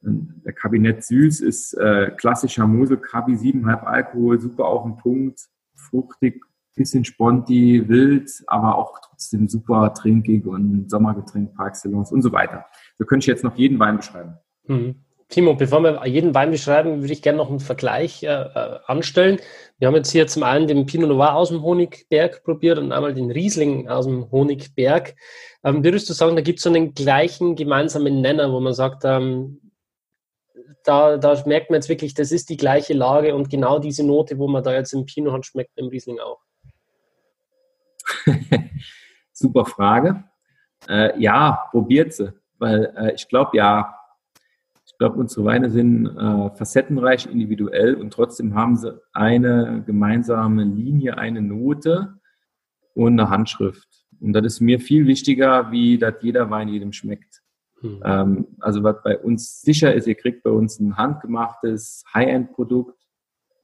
Speaker 2: Der Kabinett Süß ist äh, klassischer Mosel, Kabi 7,5 Alkohol, super auf den Punkt, fruchtig, bisschen sponti, wild, aber auch trotzdem super trinkig und Sommergetränk par excellence und so weiter. So könnte ich jetzt noch jeden Wein beschreiben.
Speaker 1: Mhm. Timo, bevor wir jeden Wein beschreiben, würde ich gerne noch einen Vergleich äh, äh, anstellen. Wir haben jetzt hier zum einen den Pinot Noir aus dem Honigberg probiert und einmal den Riesling aus dem Honigberg. Ähm, würdest du sagen, da gibt es so einen gleichen gemeinsamen Nenner, wo man sagt, ähm, da, da merkt man jetzt wirklich, das ist die gleiche Lage und genau diese Note, wo man da jetzt im Pinot hat, schmeckt im Riesling auch.
Speaker 2: Super Frage. Äh, ja, probiert sie, weil äh, ich glaube, ja, glaube, unsere Weine sind äh, facettenreich, individuell und trotzdem haben sie eine gemeinsame Linie, eine Note und eine Handschrift. Und das ist mir viel wichtiger, wie dass jeder Wein jedem schmeckt. Hm. Ähm, also was bei uns sicher ist, ihr kriegt bei uns ein handgemachtes High-End-Produkt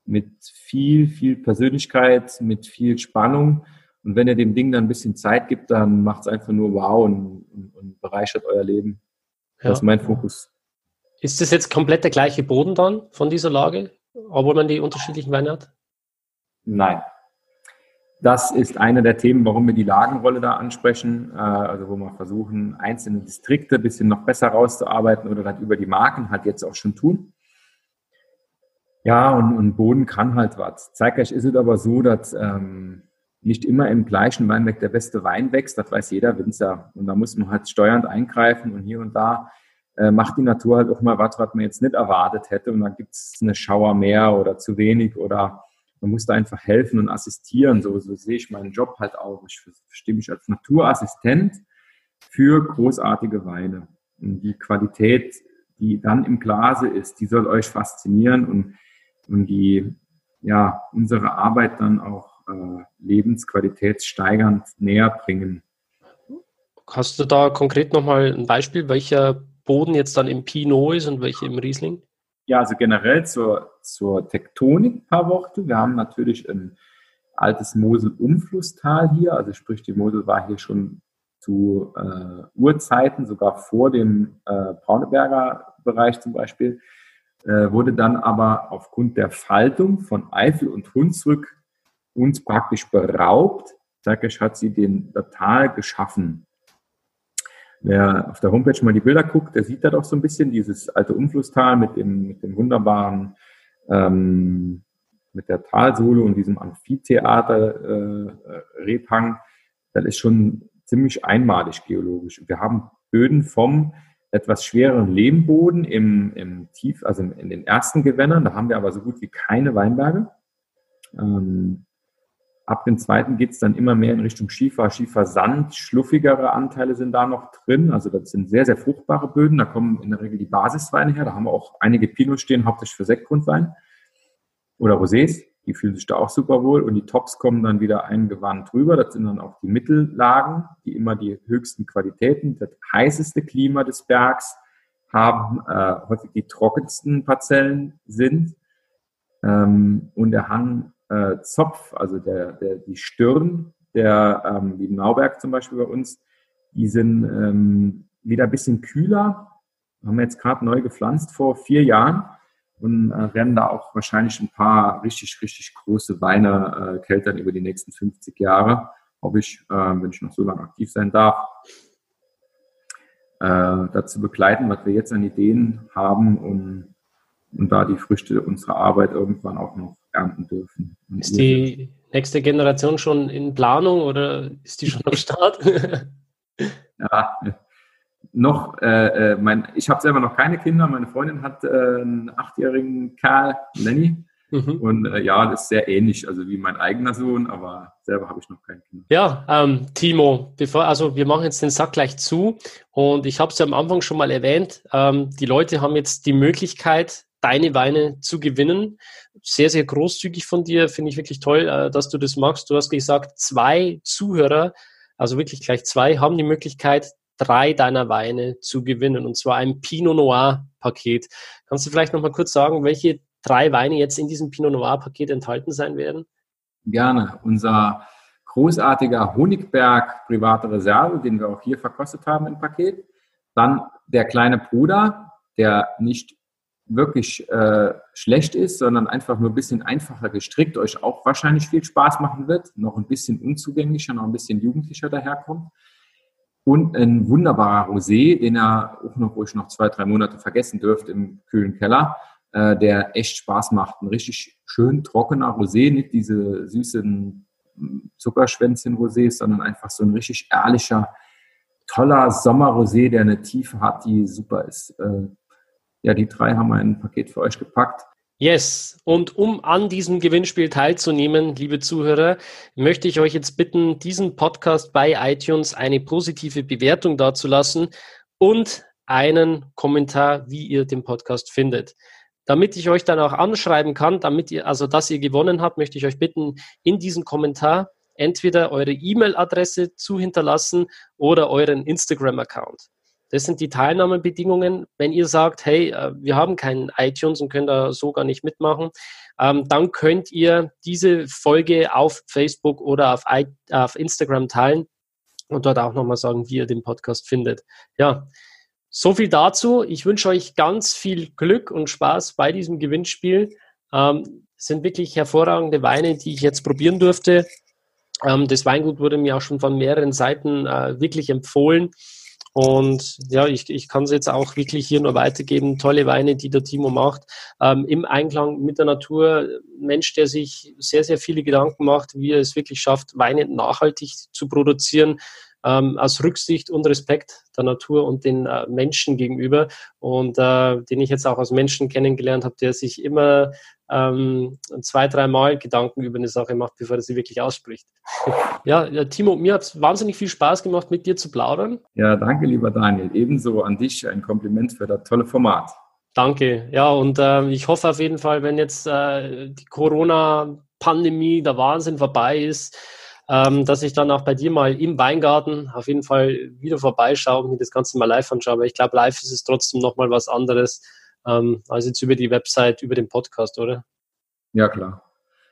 Speaker 2: mit viel, viel Persönlichkeit, mit viel Spannung und wenn ihr dem Ding dann ein bisschen Zeit gibt, dann macht es einfach nur wow und, und, und bereichert euer Leben. Ja. Das ist mein Fokus.
Speaker 1: Ist das jetzt komplett der gleiche Boden dann von dieser Lage, obwohl man die unterschiedlichen Weine hat?
Speaker 2: Nein. Das ist eine der Themen, warum wir die Lagenrolle da ansprechen, äh, also wo wir versuchen, einzelne Distrikte ein bisschen noch besser rauszuarbeiten oder halt über die Marken halt jetzt auch schon tun. Ja, und, und Boden kann halt was. Zeitgleich ist es aber so, dass ähm, nicht immer im gleichen Weinberg der beste Wein wächst, das weiß jeder Winzer. Und da muss man halt steuernd eingreifen und hier und da äh, macht die Natur halt auch mal was, was man jetzt nicht erwartet hätte. Und dann gibt es eine Schauer mehr oder zu wenig oder man muss da einfach helfen und assistieren. So, so sehe ich meinen Job halt auch. Ich verstehe mich als Naturassistent für großartige Weine. Und die Qualität, die dann im Glase ist, die soll euch faszinieren und, und die, ja, unsere Arbeit dann auch äh, lebensqualitätssteigernd näher bringen.
Speaker 1: Hast du da konkret nochmal ein Beispiel, welcher Boden jetzt dann im Pinot ist und welcher im Riesling?
Speaker 2: Ja, also generell zur, zur Tektonik ein paar Worte. Wir haben natürlich ein altes Mosel-Umflusstal hier, also sprich die Mosel war hier schon zu äh, Urzeiten, sogar vor dem äh, Brauneberger Bereich zum Beispiel, äh, wurde dann aber aufgrund der Faltung von Eifel und Hunsrück uns praktisch beraubt. Turkish hat sie den Tal geschaffen. Wer auf der Homepage mal die Bilder guckt, der sieht da doch so ein bisschen dieses alte Umflusstal mit dem, mit dem wunderbaren, ähm, mit der Talsohle und diesem Amphitheater-Rebhang. Äh, das ist schon ziemlich einmalig geologisch. Wir haben Böden vom etwas schwereren Lehmboden im, im Tief, also in den ersten Gewändern. Da haben wir aber so gut wie keine Weinberge. Ähm, Ab dem zweiten geht es dann immer mehr in Richtung Schiefer, Schiefersand. Schluffigere Anteile sind da noch drin. Also das sind sehr, sehr fruchtbare Böden. Da kommen in der Regel die Basisweine her. Da haben wir auch einige Pinots stehen, hauptsächlich für Sektgrundwein oder Rosés. Die fühlen sich da auch super wohl. Und die Tops kommen dann wieder eingewandt rüber. Das sind dann auch die Mittellagen, die immer die höchsten Qualitäten, das heißeste Klima des Bergs haben, äh, häufig die trockensten Parzellen sind. Ähm, und der Hang äh, Zopf, also der, der, die Stirn, der, ähm, wie Nauberg zum Beispiel bei uns, die sind ähm, wieder ein bisschen kühler. Haben wir jetzt gerade neu gepflanzt vor vier Jahren und äh, werden da auch wahrscheinlich ein paar richtig, richtig große Weine äh, keltern über die nächsten 50 Jahre. Hoffe ich, äh, wenn ich noch so lange aktiv sein darf, äh, dazu begleiten, was wir jetzt an Ideen haben, um, um da die Früchte unserer Arbeit irgendwann auch noch ernten dürfen.
Speaker 1: Und ist die nächste Generation schon in Planung oder ist die schon am Start?
Speaker 2: ja, noch, äh, äh, mein, ich habe selber noch keine Kinder. Meine Freundin hat äh, einen achtjährigen Kerl, Lenny. Mhm. Und äh, ja, das ist sehr ähnlich, also wie mein eigener Sohn, aber selber habe ich noch kein Kind.
Speaker 1: Ja, ähm, Timo, bevor, also wir machen jetzt den Sack gleich zu und ich habe es ja am Anfang schon mal erwähnt, ähm, die Leute haben jetzt die Möglichkeit, deine Weine zu gewinnen. Sehr, sehr großzügig von dir, finde ich wirklich toll, äh, dass du das machst. Du hast gesagt, zwei Zuhörer, also wirklich gleich zwei, haben die Möglichkeit, drei deiner Weine zu gewinnen und zwar ein Pinot Noir Paket. Kannst du vielleicht noch mal kurz sagen, welche drei Weine jetzt in diesem Pinot Noir Paket enthalten sein werden?
Speaker 2: Gerne. Unser großartiger Honigberg private Reserve, den wir auch hier verkostet haben im Paket. Dann der kleine Bruder, der nicht wirklich äh, schlecht ist, sondern einfach nur ein bisschen einfacher gestrickt, euch auch wahrscheinlich viel Spaß machen wird, noch ein bisschen unzugänglicher, noch ein bisschen jugendlicher daherkommt. Und ein wunderbarer Rosé, den ihr auch noch ruhig noch zwei, drei Monate vergessen dürft im kühlen Keller, äh, der echt Spaß macht. Ein richtig schön trockener Rosé, nicht diese süßen Zuckerschwänzchen-Rosés, sondern einfach so ein richtig ehrlicher, toller Sommerrosé, der eine Tiefe hat, die super ist. Äh, ja, die drei haben wir in ein Paket für euch gepackt.
Speaker 1: Yes, und um an diesem Gewinnspiel teilzunehmen, liebe Zuhörer, möchte ich euch jetzt bitten, diesen Podcast bei iTunes eine positive Bewertung dazulassen und einen Kommentar, wie ihr den Podcast findet. Damit ich euch dann auch anschreiben kann, damit ihr, also dass ihr gewonnen habt, möchte ich euch bitten, in diesem Kommentar entweder eure E-Mail-Adresse zu hinterlassen oder euren Instagram-Account. Das sind die Teilnahmebedingungen. Wenn ihr sagt, hey, äh, wir haben keinen iTunes und können da so gar nicht mitmachen, ähm, dann könnt ihr diese Folge auf Facebook oder auf, auf Instagram teilen und dort auch nochmal sagen, wie ihr den Podcast findet. Ja, so viel dazu. Ich wünsche euch ganz viel Glück und Spaß bei diesem Gewinnspiel. Ähm, sind wirklich hervorragende Weine, die ich jetzt probieren durfte. Ähm, das Weingut wurde mir auch schon von mehreren Seiten äh, wirklich empfohlen. Und ja, ich, ich kann es jetzt auch wirklich hier nur weitergeben. Tolle Weine, die der Timo macht. Ähm, Im Einklang mit der Natur. Mensch, der sich sehr, sehr viele Gedanken macht, wie er es wirklich schafft, Weine nachhaltig zu produzieren ähm, aus Rücksicht und Respekt der Natur und den äh, Menschen gegenüber und äh, den ich jetzt auch als Menschen kennengelernt habe, der sich immer ähm, zwei, dreimal Gedanken über eine Sache macht, bevor er sie wirklich ausspricht. ja, Timo, mir hat es wahnsinnig viel Spaß gemacht, mit dir zu plaudern.
Speaker 2: Ja, danke, lieber Daniel. Ebenso an dich ein Kompliment für das tolle Format.
Speaker 1: Danke. Ja, und äh, ich hoffe auf jeden Fall, wenn jetzt äh, die Corona-Pandemie, der Wahnsinn vorbei ist, ähm, dass ich dann auch bei dir mal im Weingarten auf jeden Fall wieder vorbeischaue und mir das Ganze mal live anschaue. Aber ich glaube, live ist es trotzdem nochmal was anderes ähm, als jetzt über die Website, über den Podcast, oder?
Speaker 2: Ja, klar.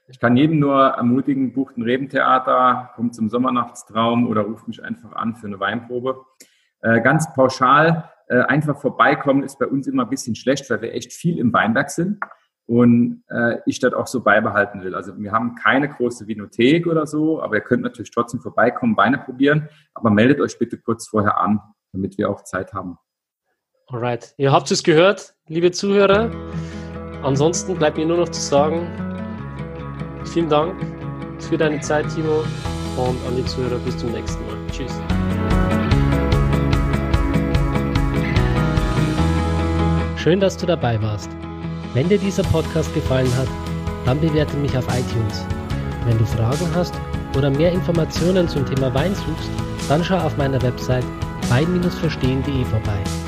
Speaker 2: Ich kann jedem nur ermutigen, bucht ein Rebentheater, kommt zum Sommernachtstraum oder ruft mich einfach an für eine Weinprobe. Äh, ganz pauschal, äh, einfach vorbeikommen ist bei uns immer ein bisschen schlecht, weil wir echt viel im Weinberg sind und äh, ich das auch so beibehalten will. Also wir haben keine große Vinothek oder so, aber ihr könnt natürlich trotzdem vorbeikommen, Weine probieren, aber meldet euch bitte kurz vorher an, damit wir auch Zeit haben.
Speaker 1: Alright, ihr habt es gehört, liebe Zuhörer. Ansonsten bleibt mir nur noch zu sagen, vielen Dank für deine Zeit, Timo, und an die Zuhörer bis zum nächsten Mal. Tschüss. Schön, dass du dabei warst. Wenn dir dieser Podcast gefallen hat, dann bewerte mich auf iTunes. Wenn du Fragen hast oder mehr Informationen zum Thema Wein suchst, dann schau auf meiner Website wein-verstehen.de vorbei.